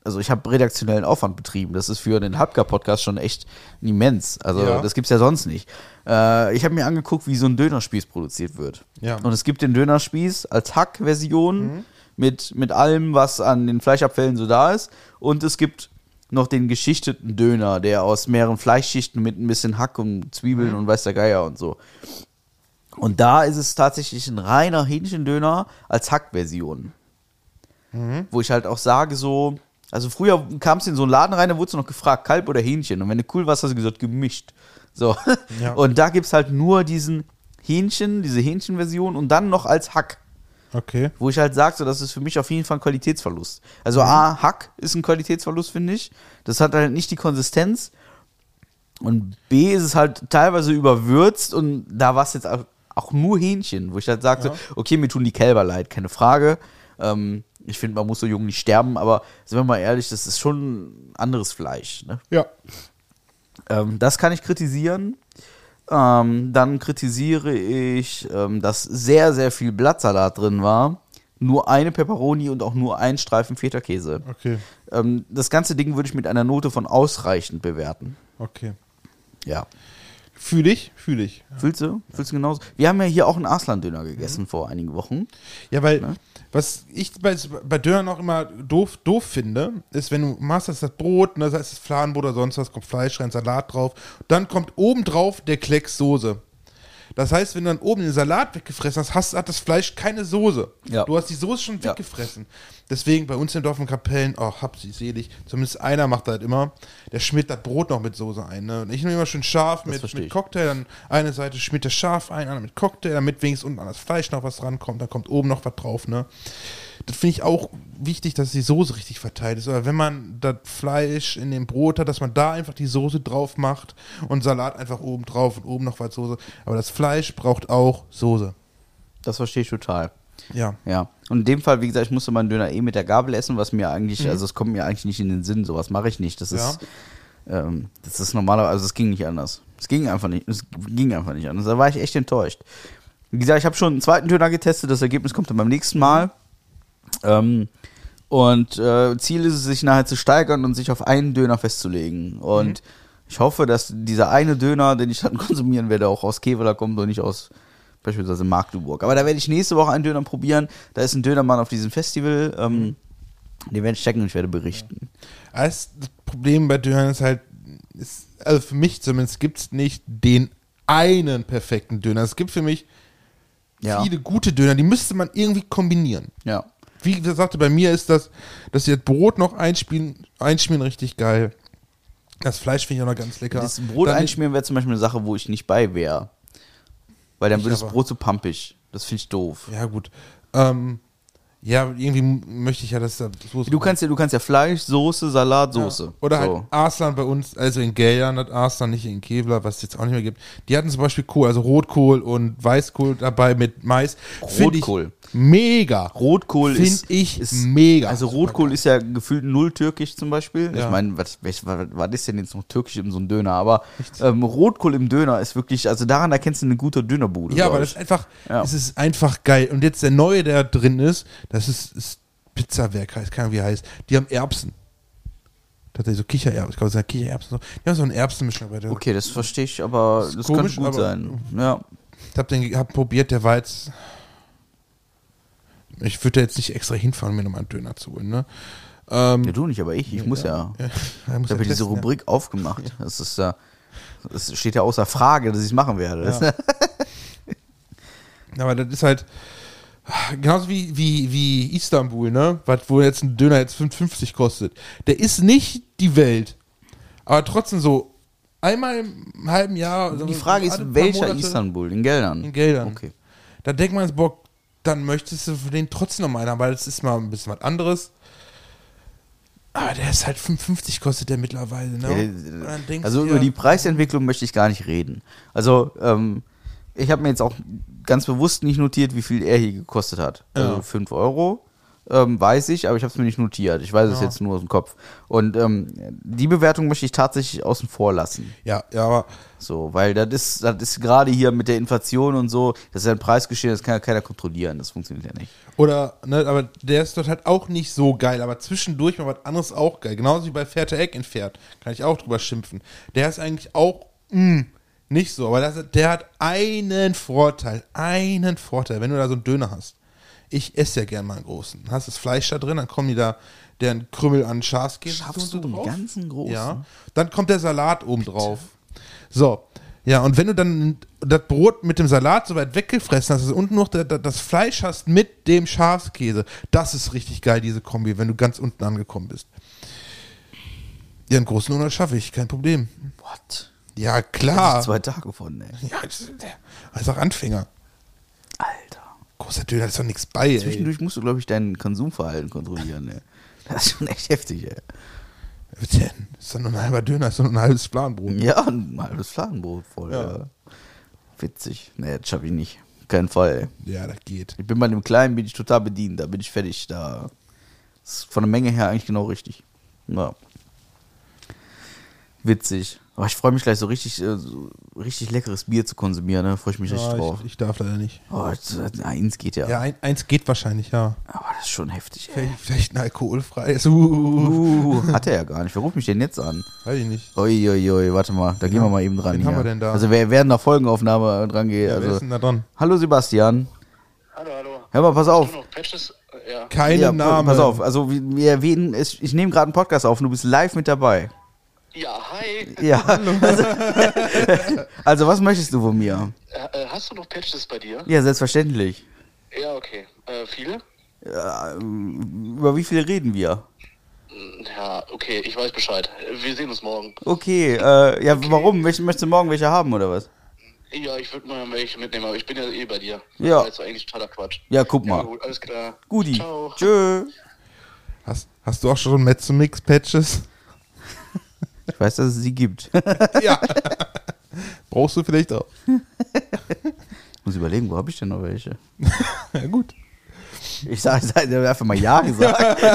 also ich habe redaktionellen Aufwand betrieben. Das ist für den Hapka-Podcast schon echt immens. Also Ja. das gibt's ja sonst nicht. Äh, ich habe mir angeguckt, wie so ein Dönerspieß produziert wird. Ja. Und es gibt den Dönerspieß als Hack-Version mit, mit allem, was an den Fleischabfällen so da ist. Und es gibt noch den geschichteten Döner, der aus mehreren Fleischschichten mit ein bisschen Hack und Zwiebeln und weiß der Geier und so. Und da ist es tatsächlich ein reiner Hähnchendöner als Hackversion. Wo ich halt auch sage, so, also früher kamst du in so einen Laden rein, da wurdest du noch gefragt, Kalb oder Hähnchen. Und wenn du cool warst, hast du gesagt, gemischt. So. Ja. Und da gibt es halt nur diesen Hähnchen, diese Hähnchenversion und dann noch als Hack. Okay. Wo ich halt sage, so, das ist für mich auf jeden Fall ein Qualitätsverlust. Also A, Hack ist ein Qualitätsverlust, finde ich. Das hat halt nicht die Konsistenz. Und B ist es halt teilweise überwürzt und da war es jetzt auch, nur Hähnchen, wo ich halt sagte, okay, mir tun die Kälber leid, keine Frage. Ähm, ich finde, man muss so jung nicht sterben, aber sind wir mal ehrlich, das ist schon anderes Fleisch. Ne? Ja. Ähm, das kann ich kritisieren. Ähm, dann kritisiere ich, ähm, dass sehr, sehr viel Blattsalat drin war. Nur eine Peperoni und auch nur ein Streifen Feta-Käse. Okay. Ähm, das ganze Ding würde ich mit einer Note von ausreichend bewerten. Okay. Ja. Fühl ich, fühl ich. Fühlst du? Fühlst du genauso? Wir haben ja hier auch einen Arslan-Döner gegessen vor einigen Wochen. Ja, weil, Ne? was ich bei, bei Dönern auch immer doof, doof finde, ist, wenn du machst das, das Brot, ne, sei es das Fladenbrot oder sonst was, kommt Fleisch rein, Salat drauf, dann kommt oben drauf der Klecks Soße. Das heißt, wenn du dann oben den Salat weggefressen hast, hast, hat das Fleisch keine Soße. Ja. Du hast die Soße schon weggefressen. Deswegen bei uns in Dorf und Kapellen, oh, hab sie selig, zumindest einer macht das halt immer, der schmiert das Brot noch mit Soße ein. Ne? Und ich nehme immer schön scharf mit, mit. Cocktail, dann eine Seite schmiert der scharf ein, andere mit Cocktail, damit wenigstens unten an das Fleisch noch was rankommt, dann kommt oben noch was drauf. Ne? Das finde ich auch wichtig, dass die Soße richtig verteilt ist. Oder wenn man das Fleisch in dem Brot hat, dass man da einfach die Soße drauf macht und Salat einfach oben drauf und oben noch was Soße. Aber das Fleisch braucht auch Soße. Das verstehe ich total. Ja. Ja. Und in dem Fall, wie gesagt, ich musste meinen Döner eh mit der Gabel essen, was mir eigentlich, also es kommt mir eigentlich nicht in den Sinn, sowas mache ich nicht. Das ist, ähm, das ist normaler, also es ging nicht anders. Es ging einfach nicht, es ging einfach nicht anders. Da war ich echt enttäuscht. Wie gesagt, ich habe schon einen zweiten Döner getestet, das Ergebnis kommt dann beim nächsten Mal. Ähm, und äh, Ziel ist es, sich nachher zu steigern und sich auf einen Döner festzulegen. Und ich hoffe, dass dieser eine Döner, den ich dann konsumieren werde, auch aus Keveler kommt und nicht aus beispielsweise Magdeburg. Aber da werde ich nächste Woche einen Döner probieren. Da ist ein Dönermann auf diesem Festival. Ähm, Den werde ich checken und ich werde berichten. Das Problem bei Dönern ist halt, ist, also für mich zumindest gibt es nicht den einen perfekten Döner. Es gibt für mich Ja. viele gute Döner, die müsste man irgendwie kombinieren. Ja. Wie gesagt, bei mir ist das, dass sie das Brot noch einspielen, einschmieren richtig geil. Das Fleisch finde ich auch noch ganz lecker. Das Brot Dann- einschmieren wäre zum Beispiel eine Sache, wo ich nicht bei wäre. Weil dann wird das. Brot so pampig. Das finde ich doof. Ja, gut. Ähm, ja, irgendwie möchte ich ja, dass da Soße Du kannst ja, du kannst ja Fleisch, Soße, Salat, Ja. Soße. Oder halt so. Arslan bei uns, also in Geldern hat Arslan, nicht in Kevlar, was es jetzt auch nicht mehr gibt. Die hatten zum Beispiel Kohl, also Rotkohl und Weißkohl dabei mit Mais. Rotkohl. Mega. Rotkohl Find ist, ich ist mega. Also Rotkohl ist ja gefühlt null türkisch zum Beispiel. Ja. Ich meine, was, was, was, was ist denn jetzt noch türkisch in so einem Döner? Aber ähm, Rotkohl im Döner ist wirklich, also daran erkennst du eine gute Dönerbude. Ja, aber das ist einfach, Ja. es ist einfach geil. Und jetzt der neue, der drin ist, das ist, ist Pizzawerk, heißt, keine Ahnung, wie heißt. Die haben Erbsen. Tatsächlich so Kichererbsen. Ich glaube, es sind Kichererbsen. Die haben so einen Erbsenmischung bei der. Okay, das verstehe ich, aber Ist das komisch, könnte gut sein. Ja. Ich habe den hab probiert, der war jetzt. Ich würde da jetzt nicht extra hinfahren, mir nochmal einen Döner zu holen, ne? Ähm, ja, du nicht, aber ich. Ich muss ja. ja, muss Ich ja habe ja diese ja. Rubrik aufgemacht. Das ist ja. Es steht ja außer Frage, dass ich es machen werde. Ja. Aber das ist halt genauso wie, wie, wie Istanbul, ne? Was, wo jetzt ein Döner jetzt 5,50 kostet. Der ist nicht die Welt. Aber trotzdem so einmal im halben Jahr. Die so Frage ist, welcher Monate Istanbul? In Geldern? In Geldern. Okay. Da denkt man jetzt, boah, dann möchtest du für den trotzdem noch mal einen, haben, weil das ist mal ein bisschen was anderes. Aber der ist halt 55 kostet der mittlerweile, ne? Denkst Also über die Preisentwicklung möchte ich gar nicht reden. Also ähm, ich habe mir jetzt auch ganz bewusst nicht notiert, wie viel er hier gekostet hat. Also Ja. 5 Euro. Ähm, weiß ich, aber ich habe es mir nicht notiert. Ich weiß es Ja. jetzt nur aus dem Kopf. Und ähm, die Bewertung möchte ich tatsächlich außen vor lassen. Ja, ja, aber So, weil das ist, das ist gerade hier mit der Inflation und so, das ist ja ein Preisgeschehen, das kann ja keiner kontrollieren. Das funktioniert ja nicht. Oder, ne, aber der ist dort halt auch nicht so geil, aber zwischendurch mal was anderes auch geil. Genauso wie bei Fährte Eck in Pferd. Kann ich auch drüber schimpfen. Der ist eigentlich auch mh, nicht so, aber das, der hat einen Vorteil. Einen Vorteil, wenn du da so einen Döner hast. Ich esse ja gern mal einen großen. Hast das Fleisch da drin, dann kommen die da, deren Krümmel an Schafskäse Schaffst so du einen drauf. ganzen großen? Ja. Dann kommt der Salat oben drauf. So. Ja, und wenn du dann das Brot mit dem Salat so weit weggefressen hast, dass du unten noch da- da- das Fleisch hast mit dem Schafskäse, das ist richtig geil, diese Kombi, wenn du ganz unten angekommen bist. Ja, einen großen Hunger schaffe ich, kein Problem. What? Ja, klar. zwei Tage von, ey. Ja, das ist auch Anfänger. Alter. Großer Döner ist doch nichts bei, ey. Zwischendurch musst du, glaube ich, dein Konsumverhalten kontrollieren, ey. Das ist schon echt heftig, ey. Was denn? Ist doch nur ein halber Döner, ist doch nur ein halbes Planbrot. Ja, ein halbes Fladenbrot voll, Ja. ja. Witzig. Nee, das schaffe ich nicht. Kein Fall, ey. Ja, das geht. Ich bin bei dem Kleinen, bin ich total bedient. Da bin ich fertig. Da ist von der Menge her eigentlich genau richtig. Ja. Witzig. Aber ich freue mich gleich so richtig, äh, so richtig leckeres Bier zu konsumieren. Da freue ich mich richtig Ja, drauf. ich, ich darf leider nicht. Oh, eins geht ja. Ja, ein, eins geht wahrscheinlich, ja. Aber das ist schon heftig, ey. Vielleicht, vielleicht ein alkoholfreies. Uh, Uh, hat er ja gar nicht. Wer ruft mich denn jetzt an? weiß ich nicht. Uiuiui, warte mal, da gehen wir mal eben dran. wen hier. haben wir denn da? Also wer während der Folgenaufnahme dran geht. Ja, wer ist also, denn da dran? hallo Sebastian. Hallo, hallo. Hör mal, pass auf. Ja. Keine Ja, Namen. Pass auf, also wir wir erwähnen, ich nehme gerade einen Podcast auf und du bist live mit dabei. Ja, hi. Ja. Also, also was möchtest du von mir? Äh, äh, hast du noch Patches bei dir? Ja, selbstverständlich. Ja, okay. Äh, viele? Ja, ähm, über wie viel reden wir? Ja, okay, ich weiß Bescheid. Wir sehen uns morgen. Okay, äh, ja, warum? Welche, möchtest du morgen welche haben oder was? Ja, ich würde mal welche mitnehmen, aber ich bin ja eh bei dir. Ja. Das ist eigentlich totaler Quatsch. Ja, guck Ja, mal. gut, alles klar. Guti. Ciao. Tschö. Hast, hast du auch schon Mezzomix-Patches? Ich weiß, dass es sie gibt. ja. Brauchst du vielleicht auch. muss überlegen, wo habe ich denn noch welche? Ja, gut. Ich sage ich einfach mal Ja gesagt.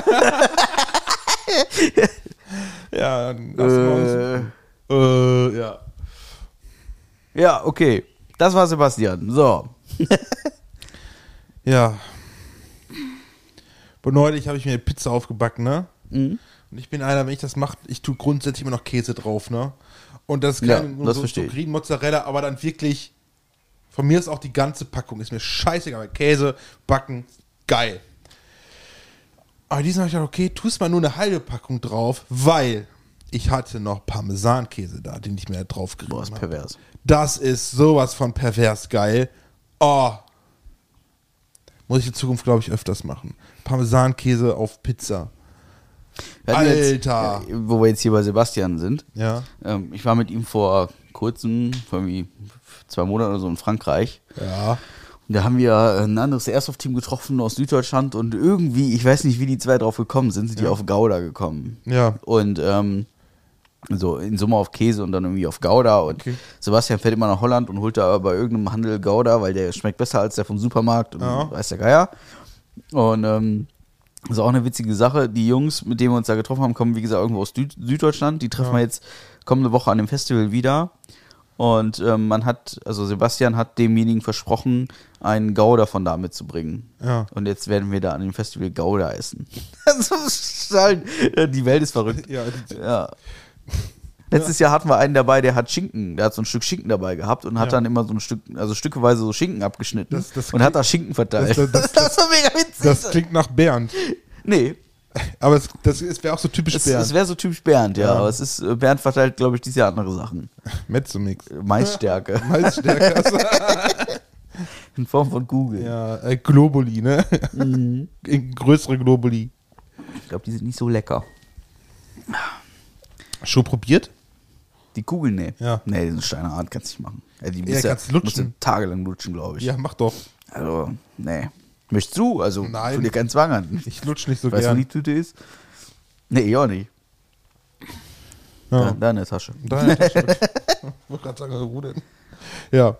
Ja, dann lassen wir äh, uns. Äh, ja. ja, okay. Das war Sebastian. So. Ja. Und neulich habe ich mir eine Pizza aufgebacken, ne? Mhm. Und ich bin einer, wenn ich das mache, ich tue grundsätzlich immer noch Käse drauf, ne? Und das ist Ja, kein das so, so. Green Mozzarella, aber dann wirklich, von mir ist auch die ganze Packung, ist mir scheißegal, Käse, backen, geil. Aber diesmal habe ich gedacht, okay, tust mal nur eine halbe Packung drauf, weil ich hatte noch Parmesankäse da, den ich mir drauf Boah, gerieben ist habe. pervers. Das ist sowas von pervers geil. Oh. Muss ich in Zukunft, glaube ich, öfters machen. Parmesankäse auf Pizza. Alter. Jetzt, wo wir jetzt hier bei Sebastian sind. Ja. Ähm, ich war mit ihm vor kurzem, vor irgendwie zwei Monaten oder so in Frankreich. Ja. Und da haben wir ein anderes Airsoft-Team getroffen aus Süddeutschland und irgendwie, ich weiß nicht, wie die zwei drauf gekommen sind, sind die auf Gouda gekommen. Ja. Und ähm, so in Summe auf Käse und dann irgendwie auf Gouda. Und Okay. Sebastian fährt immer nach Holland und holt da bei irgendeinem Handel Gouda, weil der schmeckt besser als der vom Supermarkt und Ja. weiß der Geier. Und ähm, das ist auch eine witzige Sache. Die Jungs, mit denen wir uns da getroffen haben, kommen, wie gesagt, irgendwo aus Süd Süddeutschland. Die treffen wir jetzt kommende Woche an dem Festival wieder. Und ähm, man hat, also Sebastian hat demjenigen versprochen, einen Gouda von da mitzubringen. Ja. Und jetzt werden wir da an dem Festival Gouda essen. Also, halt, die Welt ist verrückt. Ja, die- Ja. Letztes Jahr hatten wir einen dabei, der hat Schinken, der hat so ein Stück Schinken dabei gehabt und hat Ja. dann immer so ein Stück, also stückeweise so Schinken abgeschnitten Das- das und hat da Schinken verteilt. das- das- das war mega witzig. Das klingt nach Bernd. nee, Aber es, das, es wäre auch so typisch es, Bernd. es wäre so typisch Bernd, ja. Ja. Aber es ist, äh, Bernd verteilt, glaube ich, dieses Jahr andere Sachen. Mezzomix. Maisstärke Malzstärker. in Form von Google. ja, äh, Globuli, ne? Mhm. Größere Globuli. Ich glaube, die sind nicht so lecker. Schon probiert? Die Kugeln, nee. Ja. Nee, diese Steinerart kannst du nicht machen. Ja, die Ja, musst kannst musst lutschen. tagelang lutschen, glaube ich. Ja, mach doch. Also, nee. Möchtest du? Also, Nein. tu dir keinen Zwang an. Ich lutsch nicht so weißt du, wo gern. die Tüte ist? Nee, ich auch nicht. Ja. da in der Tasche. Da, ja, das stimmt. Ich wollte gerade sagen, wo denn? Ja.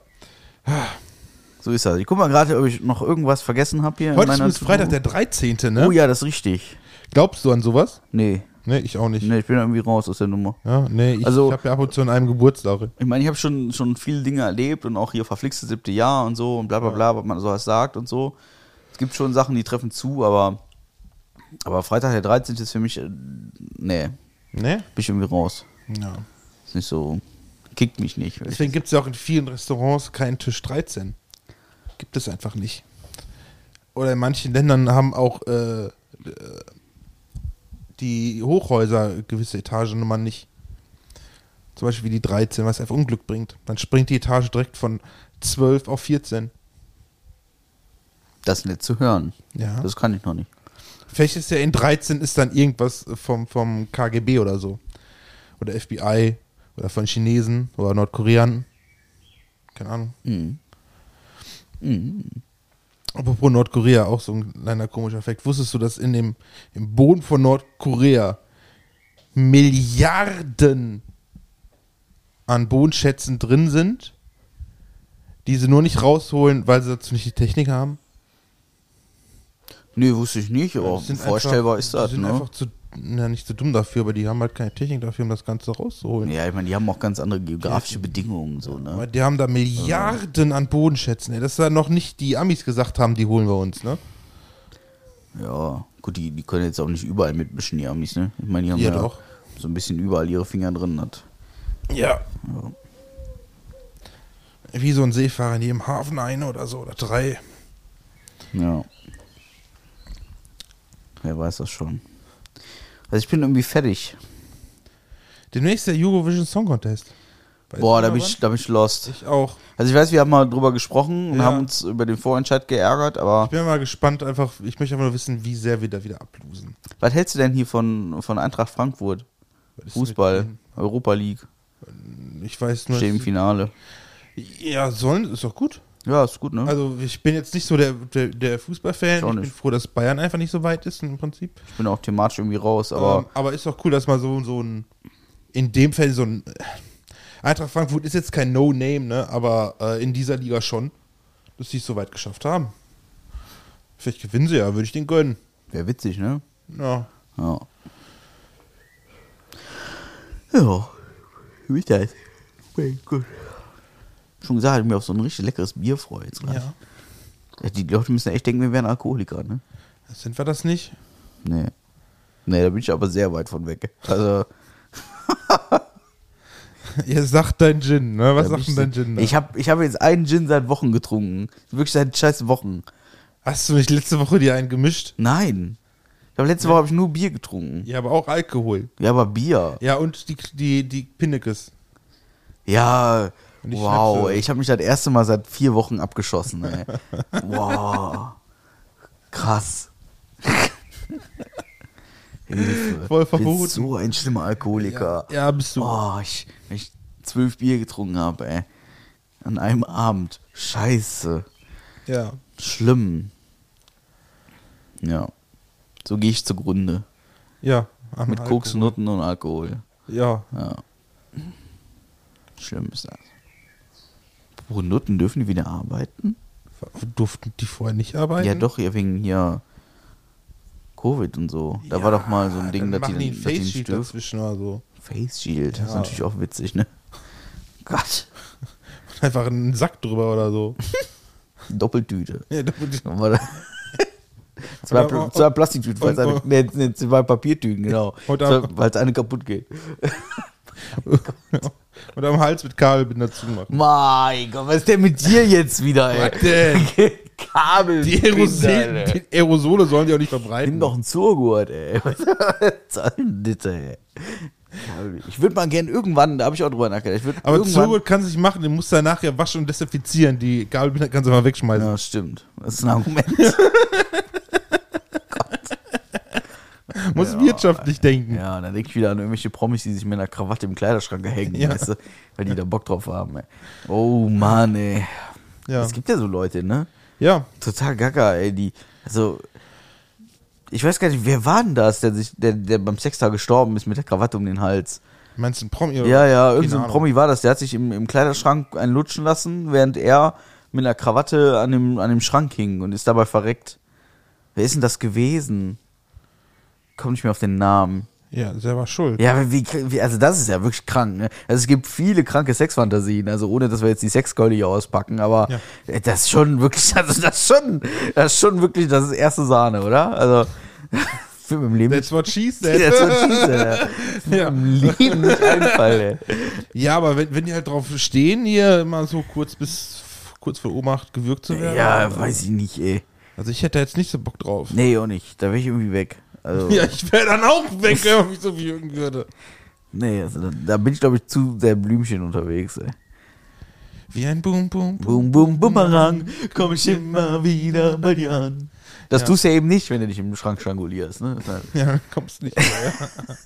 So ist das. Ich guck mal gerade, ob ich noch irgendwas vergessen habe hier. Heute ist Freitag, der 13. Ne? Oh ja, das ist richtig. Glaubst du an sowas? Nee. Nee, ich auch nicht. Nee, ich bin irgendwie raus aus der Nummer. Ja, nee, ich Also- habe ja ab und zu an einem Geburtstag. Ich meine, ich habe schon, schon viele Dinge erlebt und auch hier verflixte siebte Jahr und so und bla bla bla, was man sowas sagt und so. Es gibt schon Sachen, die treffen zu, aber, aber Freitag der 13. ist für mich, äh, nee, bin Ne? ich irgendwie raus. Ja. Ist nicht so, kickt mich nicht. Deswegen gibt es ja auch in vielen Restaurants keinen Tisch 13. Gibt es einfach nicht. Oder in manchen Ländern haben auch äh, äh, die Hochhäuser gewisse Etagennummern nicht. Zum Beispiel wie die 13, was einfach Unglück bringt. Dann springt die Etage direkt von 12 auf 14. Das nicht zu hören. Ja. Das kann ich noch nicht. Vielleicht ist ja in 13 ist dann irgendwas vom, vom KGB oder so. Oder FBI oder von Chinesen oder Nordkoreanern. Keine Ahnung. Mhm. Apropos Nordkorea, auch so ein kleiner komischer Effekt. Wusstest du, dass in dem im Boden von Nordkorea Milliarden an Bodenschätzen drin sind, die sie nur nicht rausholen, weil sie dazu nicht die Technik haben? Nee, wusste ich nicht, aber Die sind vorstellbar einfach, ist das, Die sind ne? einfach zu, na, nicht zu dumm dafür, aber die haben halt keine Technik dafür, um das Ganze rauszuholen. Ja, ich meine, die haben auch ganz andere geografische Bedingungen, so, Aber ne? die haben da Milliarden an Bodenschätzen. Ey. Das ist ja noch nicht die Amis gesagt haben, die holen wir uns, ne? Ja, gut, die, die können jetzt auch nicht überall mitmischen, die Amis, ne? Ich meine, die haben Ja, ja, doch. so ein bisschen überall ihre Finger drin. Hat. Ja. Ja. Wie so ein Seefahrer in jedem Hafen eine oder so oder drei. Ja. Wer weiß das schon. Also ich bin irgendwie fertig. Demnächst der Eurovision Song Contest. Weißt Boah, da bin, ich, da bin ich lost. Ich auch. Also ich weiß, wir haben mal drüber gesprochen und Ja. haben uns über den Vorentscheid geärgert, aber Ich bin mal gespannt, einfach, ich möchte einfach nur wissen, wie sehr wir da wieder ablosen. was hältst du denn hier von, von Eintracht Frankfurt? Fußball, Europa League? Ich weiß nur. stehen im Finale. Ja, sollen, ist doch gut. Ja, ist gut, ne? Also, ich bin jetzt nicht so der, der, der Fußballfan. Ich Ich bin froh, dass Bayern einfach nicht so weit ist, im Prinzip. ich bin auch thematisch irgendwie raus, aber Aber, aber ist doch cool, dass mal so, so ein, in dem Fall so ein, Eintracht Frankfurt ist jetzt kein No-Name, ne, aber äh, in dieser Liga schon, dass sie es so weit geschafft haben. Vielleicht gewinnen sie ja, würde ich den gönnen. wäre witzig, ne? Ja. Ja. Ja, wie ist das? Gut. Schon gesagt, ich mich auf so ein richtig leckeres Bier freue jetzt gleich. ja. Die Leute müssen echt denken, wir wären Alkoholiker, ne? Sind wir das nicht? Nee. Nee, da bin ich aber sehr weit von weg. Also, Ihr sagt dein Gin, ne? Was da sagt denn dein Gin? da? Ich habe ich hab jetzt einen Gin seit Wochen getrunken. Wirklich seit scheiß Wochen. Hast du nicht letzte Woche dir einen gemischt? Nein. Ich habe letzte Woche hab ich nur Bier getrunken. Ja, aber auch Alkohol. Ja, aber Bier. Ja, und die, die, die Pinnekes. Ja. Die Wow, ey, ich habe mich das erste Mal seit vier Wochen abgeschossen, ey. wow. Krass. Hilfe. Voll Ich verboten. so ein schlimmer Alkoholiker. Ja, ja, bist du. Oh, ich, wenn ich zwölf Bier getrunken habe, ey. An einem Abend. Scheiße. Ja. Schlimm. Ja. So gehe ich zugrunde. Ja. Mit Alkohol. Koks, Nutten und Alkohol. Ja. Ja. Schlimm ist das. Nutten dürfen die wieder arbeiten? Durften die vorher nicht arbeiten? Ja, doch, ja, wegen hier Covid und so. Da war doch mal so ein Ding, dass die, die dass Face Sheet dürfen. dazwischen oder so. Face Shield, das ist Ja. natürlich auch witzig, ne? Gott, Einfach einen Sack drüber oder so. Doppeltüte. Ja, da- zwei, zwei Plastiktüten, weil eine, nee, nee, zwei Papiertüten, genau. Weil es eine kaputt geht. Und am Hals mit Kabelbinder zumachen. Mein Gott, was ist denn mit dir jetzt wieder, ey? Was denn? Kabel. Die Aerosole, die Aerosole sollen die auch nicht verbreiten. Nimm doch einen Zurgurt, ey. Was soll denn das, ey? Ich würde mal gern irgendwann, da habe ich auch drüber nachgedacht. Aber Zurgut kann sich machen, den musst du danach ja waschen und desinfizieren. Die Kabelbinder kannst du mal wegschmeißen. Ja, stimmt. Das ist ein Argument. muss wirtschaftlich denken. Ja, und dann denke ich wieder an irgendwelche Promis, die sich mit einer Krawatte im Kleiderschrank hängen, Ja. weißt du, weil die da Bock drauf haben. Ey. Oh Mann, ey. Ja. Es gibt ja so Leute, ne? ja. Total gaga, ey. Die, also, ich weiß gar nicht, wer war denn das, der, sich, der, der beim Sextag gestorben ist mit der Krawatte um den Hals? Meinst du ein Promi? oder? Ja, ja, irgendein so ein Ahnung. Promi war das. Der hat sich im, im Kleiderschrank einen lutschen lassen, während er mit einer Krawatte an dem, an dem Schrank hing und ist dabei verreckt. Wer ist denn das gewesen? Komm nicht mehr auf den Namen. Ja, selber schuld. Ja, wie, wie, also das ist ja wirklich krank, ne? Also es gibt viele kranke Sexfantasien, also ohne, dass wir jetzt die Sexkeule hier auspacken, aber Ja. äh, das ist schon wirklich, also das ist schon, das ist schon wirklich, das ist erste Sahne, oder? Also, für mein Leben That's what she said. das wird schießen, ja. Ja. Im Leben nicht einfallen. Ja, aber wenn, wenn die halt drauf stehen, hier immer so kurz bis kurz vor Ohnmacht gewürgt zu werden. Ja, weiß ich nicht, ey. Also ich hätte da jetzt nicht so Bock drauf. Nee, auch nicht. Da wäre ich irgendwie weg. Also, Ja, ich wäre dann auch weg, wenn mich so würgen würde. nee, also da, da bin ich, glaube ich, zu sehr Blümchen unterwegs, ey. Wie ein Boom, Boom, Boom. Boom, boom, Bumerang, komm ich immer wieder bei dir an. Das Ja. tust du ja eben nicht, wenn du dich im Schrank strangulierst, ne? Halt Ja, kommst nicht mehr.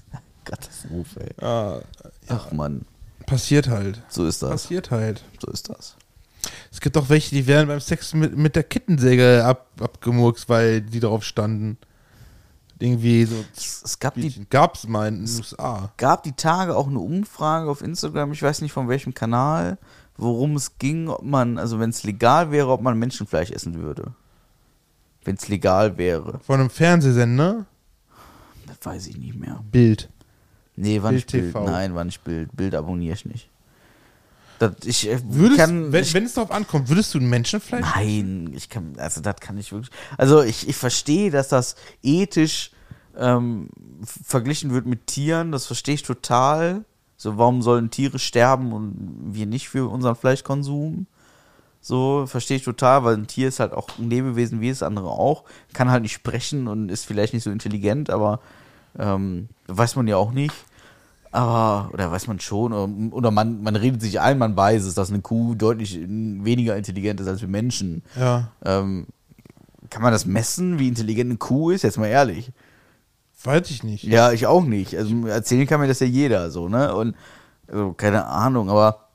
Katastrophe, ey. ah, Ach Mann, passiert halt. so ist das. Passiert halt. So ist das. Es gibt auch welche, die werden beim Sex mit, mit der Kettensäge ab, abgemurkst, weil die darauf standen. Irgendwie so. Es, es gab, die, Gab's mal in den USA. gab die Tage auch eine Umfrage auf Instagram, ich weiß nicht von welchem Kanal, worum es ging, ob man, also wenn es legal wäre, ob man Menschenfleisch essen würde. Wenn es legal wäre. Von einem Fernsehsender. Das weiß ich nicht mehr. Bild. Nee, war nicht Bild Bild. TV. Nein, war nicht Bild. Bild abonniere ich nicht. Das, ich äh, Würdest, kann. wenn, ich, wenn es darauf ankommt, würdest du ein Menschenfleisch? nein, ich kann. Also, das kann ich wirklich. Also, ich, ich verstehe, dass das ethisch ähm, verglichen wird mit Tieren. Das verstehe ich total. So, warum sollen Tiere sterben und wir nicht für unseren Fleischkonsum? So, verstehe ich total, weil ein Tier ist halt auch ein Lebewesen wie das andere auch. Kann halt nicht sprechen und ist vielleicht nicht so intelligent, aber ähm, weiß man ja auch nicht. Aber, oder weiß man schon, oder, oder man, man redet sich ein, man weiß es, dass eine Kuh deutlich weniger intelligent ist als wir Menschen. Ja. Ähm, kann man das messen, wie intelligent eine Kuh ist? Jetzt mal ehrlich. Weiß ich nicht. Ja, ich auch nicht. Also erzählen kann mir das ja jeder so, ne? Und also, keine Ahnung, aber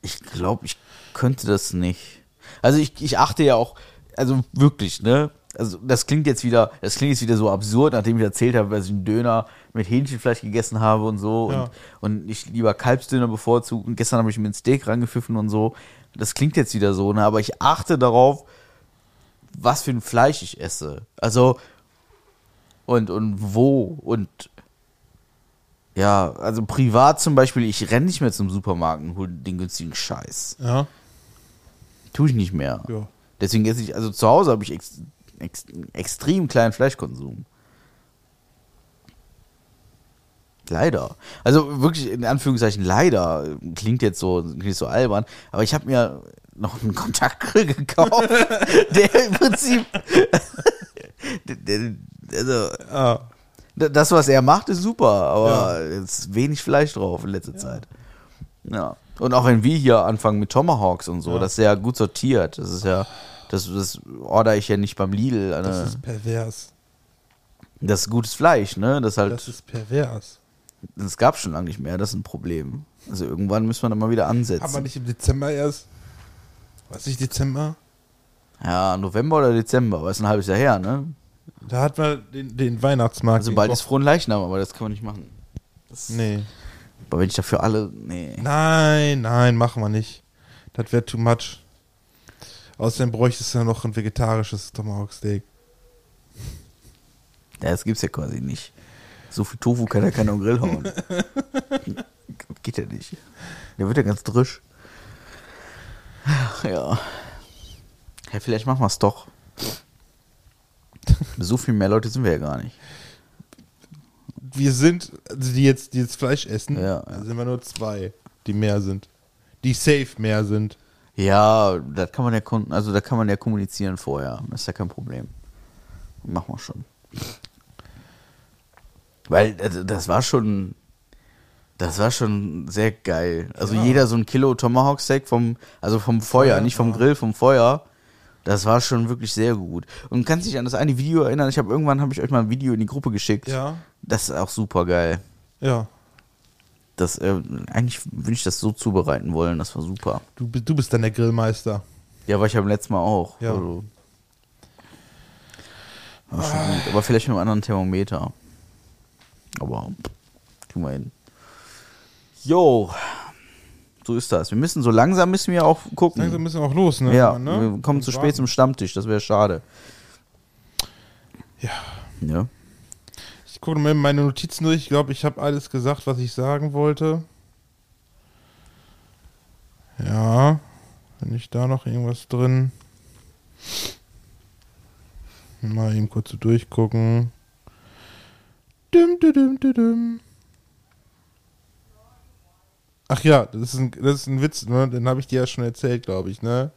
ich glaube, ich könnte das nicht. Also ich, ich achte ja auch, also wirklich, ne? Also das klingt jetzt wieder, das klingt jetzt wieder so absurd, nachdem ich erzählt habe, dass ich einen Döner mit Hähnchenfleisch gegessen habe und so Ja. und, und ich lieber Kalbsdöner bevorzuge und gestern habe ich mir ein Steak rangepfiffen und so. Das klingt jetzt wieder so, ne? Aber ich achte darauf, was für ein Fleisch ich esse. Also und, und wo und ja, also privat zum Beispiel, ich renne nicht mehr zum Supermarkt und hole den günstigen Scheiß. Ja. Tue ich nicht mehr. Ja. Deswegen esse ich, also zu Hause habe ich ex, ex, extrem kleinen Fleischkonsum. Leider. Also wirklich in Anführungszeichen leider. Klingt jetzt so, klingt so albern. Aber ich habe mir noch einen Kontaktgrill gekauft, der im Prinzip. also, Ah. D- Das, was er macht, ist super, aber es ist wenig Fleisch drauf in letzter Zeit. Ja. Und auch wenn wir hier anfangen mit Tomahawks und so, Ja. das ist ja gut sortiert. Das ist ja, das, das order ich ja nicht beim Lidl. Eine, Das das, ist pervers. ist gutes Fleisch, ne? Das halt, Das das, ist pervers. gab schon lange nicht mehr, das ist ein Problem. Also irgendwann müssen wir dann mal wieder ansetzen. Aber nicht im Dezember erst. Was nicht Dezember? ja, November oder Dezember, aber ist ein halbes Jahr her, ne? Da hat man den, den Weihnachtsmarkt. Also bald ist frohen Leichnam, aber das kann man nicht machen. Das, Nee. Aber wenn ich dafür alle, nee. Nein, nein, machen wir nicht. Das wäre too much. Außerdem bräuchtest du ja noch ein vegetarisches Tomahawk Steak. Ja, das gibt's ja quasi nicht. So viel Tofu kann ja keiner am Grill hauen. Geht ja nicht. Der wird ja ganz drisch. Ja. Ja, vielleicht machen wir es doch. So viel mehr Leute sind wir ja gar nicht. Wir sind, also die jetzt, die jetzt Fleisch essen, Ja. da sind wir nur zwei, die mehr sind. Die safe mehr sind. Ja, das kann man ja kon- also da kann man ja kommunizieren vorher. Das ist ja kein Problem. Machen wir schon. Weil also, das war schon das war schon sehr geil. Also Ja. jeder so ein Kilo Tomahawk Steak vom also vom Feuer, nicht vom. Grill, vom Feuer. Das war schon wirklich sehr gut. Und kannst dich an das eine Video erinnern? Ich habe irgendwann habe ich euch mal ein Video in die Gruppe geschickt. Ja. Das ist auch super geil. Ja. Das äh, eigentlich würde ich das so zubereiten wollen. Das war super. Du, du bist dann der Grillmeister. Ja, war ich ja beim letzten Mal auch. Ja. Also, war schon gut. Aber vielleicht mit einem anderen Thermometer. Aber kriegen wir hin. Jo. So ist das. Wir müssen so langsam müssen wir auch gucken. Langsam müssen wir auch los, ne? ja, ne? wir kommen zu Und spät warten. zum Stammtisch. Das wäre schade. Ja. Ja. Ich gucke mal meine Notizen durch. Ich glaube, ich habe alles gesagt, was ich sagen wollte. Ja. Wenn ich da noch irgendwas drin. Mal eben kurz so durchgucken. Düm, düm, düm. Ach ja, das ist ein, das ist ein Witz, ne? Den habe ich dir ja schon erzählt, glaube ich, ne?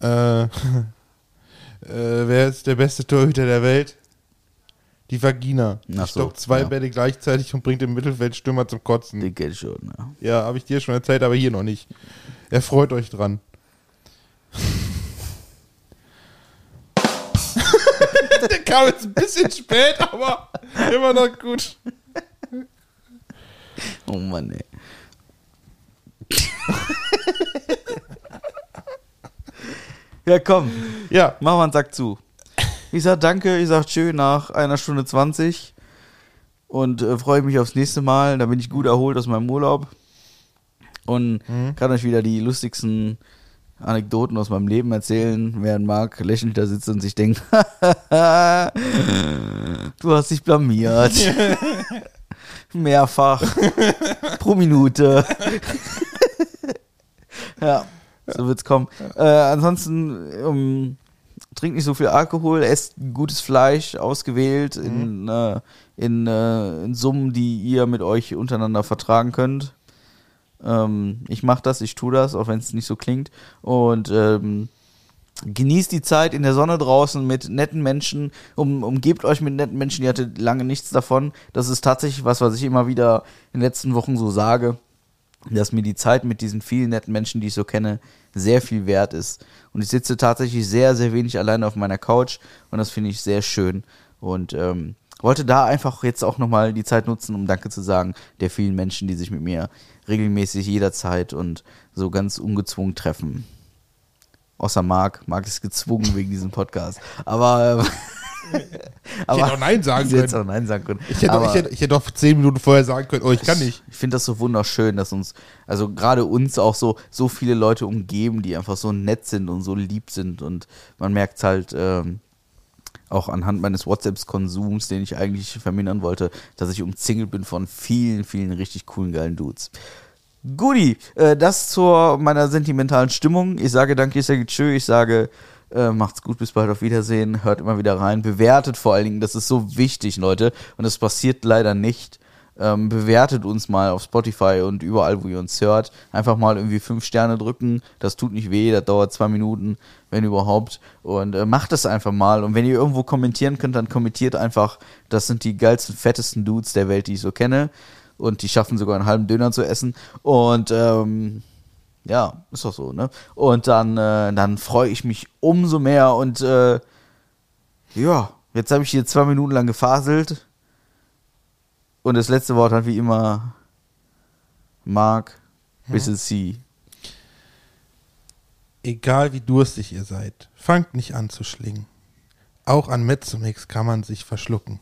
Äh, äh, wer ist der beste Torhüter der Welt? Die Vagina. Die Ach so, stoppt zwei ja. Bälle gleichzeitig und bringt den Mittelfeldstürmer zum Kotzen. Den kenn ich schon. Ja. Ja, habe ich dir schon erzählt, aber hier noch nicht. Erfreut euch dran. Der kam jetzt ein bisschen spät, aber immer noch gut. Oh Mann, ey. ja, komm. Ja, Mach mal einen Sack zu. Ich sag danke, ich sag tschö nach einer Stunde 20 und äh, freue mich aufs nächste Mal. Da bin ich gut erholt aus meinem Urlaub und kann euch wieder die lustigsten Anekdoten aus meinem Leben erzählen, während Marc lächelnd da sitzt und sich denkt, du hast dich blamiert. Mehrfach. Pro Minute. ja, so wird's kommen. Äh, ansonsten ähm, trinkt nicht so viel Alkohol, esst gutes Fleisch, ausgewählt in, äh, in, äh, in Summen, die ihr mit euch untereinander vertragen könnt. Ähm, ich mache das, ich tue das, auch wenn es nicht so klingt. Und ähm, genießt die Zeit in der Sonne draußen mit netten Menschen, um, umgebt euch mit netten Menschen, ihr hattet lange nichts davon. Das ist tatsächlich was, was ich immer wieder in den letzten Wochen so sage, dass mir die Zeit mit diesen vielen netten Menschen, die ich so kenne, sehr viel wert ist. Und ich sitze tatsächlich sehr, sehr wenig alleine auf meiner Couch und das finde ich sehr schön. Und ähm, wollte da einfach jetzt auch nochmal die Zeit nutzen, um Danke zu sagen der vielen Menschen, die sich mit mir regelmäßig jederzeit und so ganz ungezwungen treffen. Außer Marc. Marc ist gezwungen wegen diesem Podcast. Aber. ähm, ich hätte auch Nein sagen können. auch Nein sagen können. Ich hätte, aber ich, hätte, ich hätte auch zehn Minuten vorher sagen können, oh, ich kann nicht. Ich finde das so wunderschön, dass uns, also gerade uns auch so, so viele Leute umgeben, die einfach so nett sind und so lieb sind. Und man merkt halt ähm, auch anhand meines WhatsApps-Konsums, den ich eigentlich vermindern wollte, dass ich umzingelt bin von vielen, vielen richtig coolen, geilen Dudes. Guti, äh, das zur meiner sentimentalen Stimmung. Ich sage danke, ich sage tschö, ich sage äh, macht's gut, bis bald, auf Wiedersehen, hört immer wieder rein, bewertet vor allen Dingen, das ist so wichtig, Leute, und das passiert leider nicht. Ähm, bewertet uns mal auf Spotify und überall, wo ihr uns hört. Einfach mal irgendwie fünf Sterne drücken. Das tut nicht weh, das dauert zwei Minuten, wenn überhaupt. Und äh, macht das einfach mal. Und wenn ihr irgendwo kommentieren könnt, dann kommentiert einfach. Das sind die geilsten, fettesten Dudes der Welt, die ich so kenne. Und die schaffen sogar einen halben Döner zu essen. Und ähm, ja, ist doch so, ne? Und dann, äh, dann freue ich mich umso mehr. Und äh, ja, jetzt habe ich hier zwei Minuten lang gefaselt. Und das letzte Wort hat wie immer Mark, bisschen C. Egal wie durstig ihr seid, fangt nicht an zu schlingen. Auch an Mezzomix kann man sich verschlucken.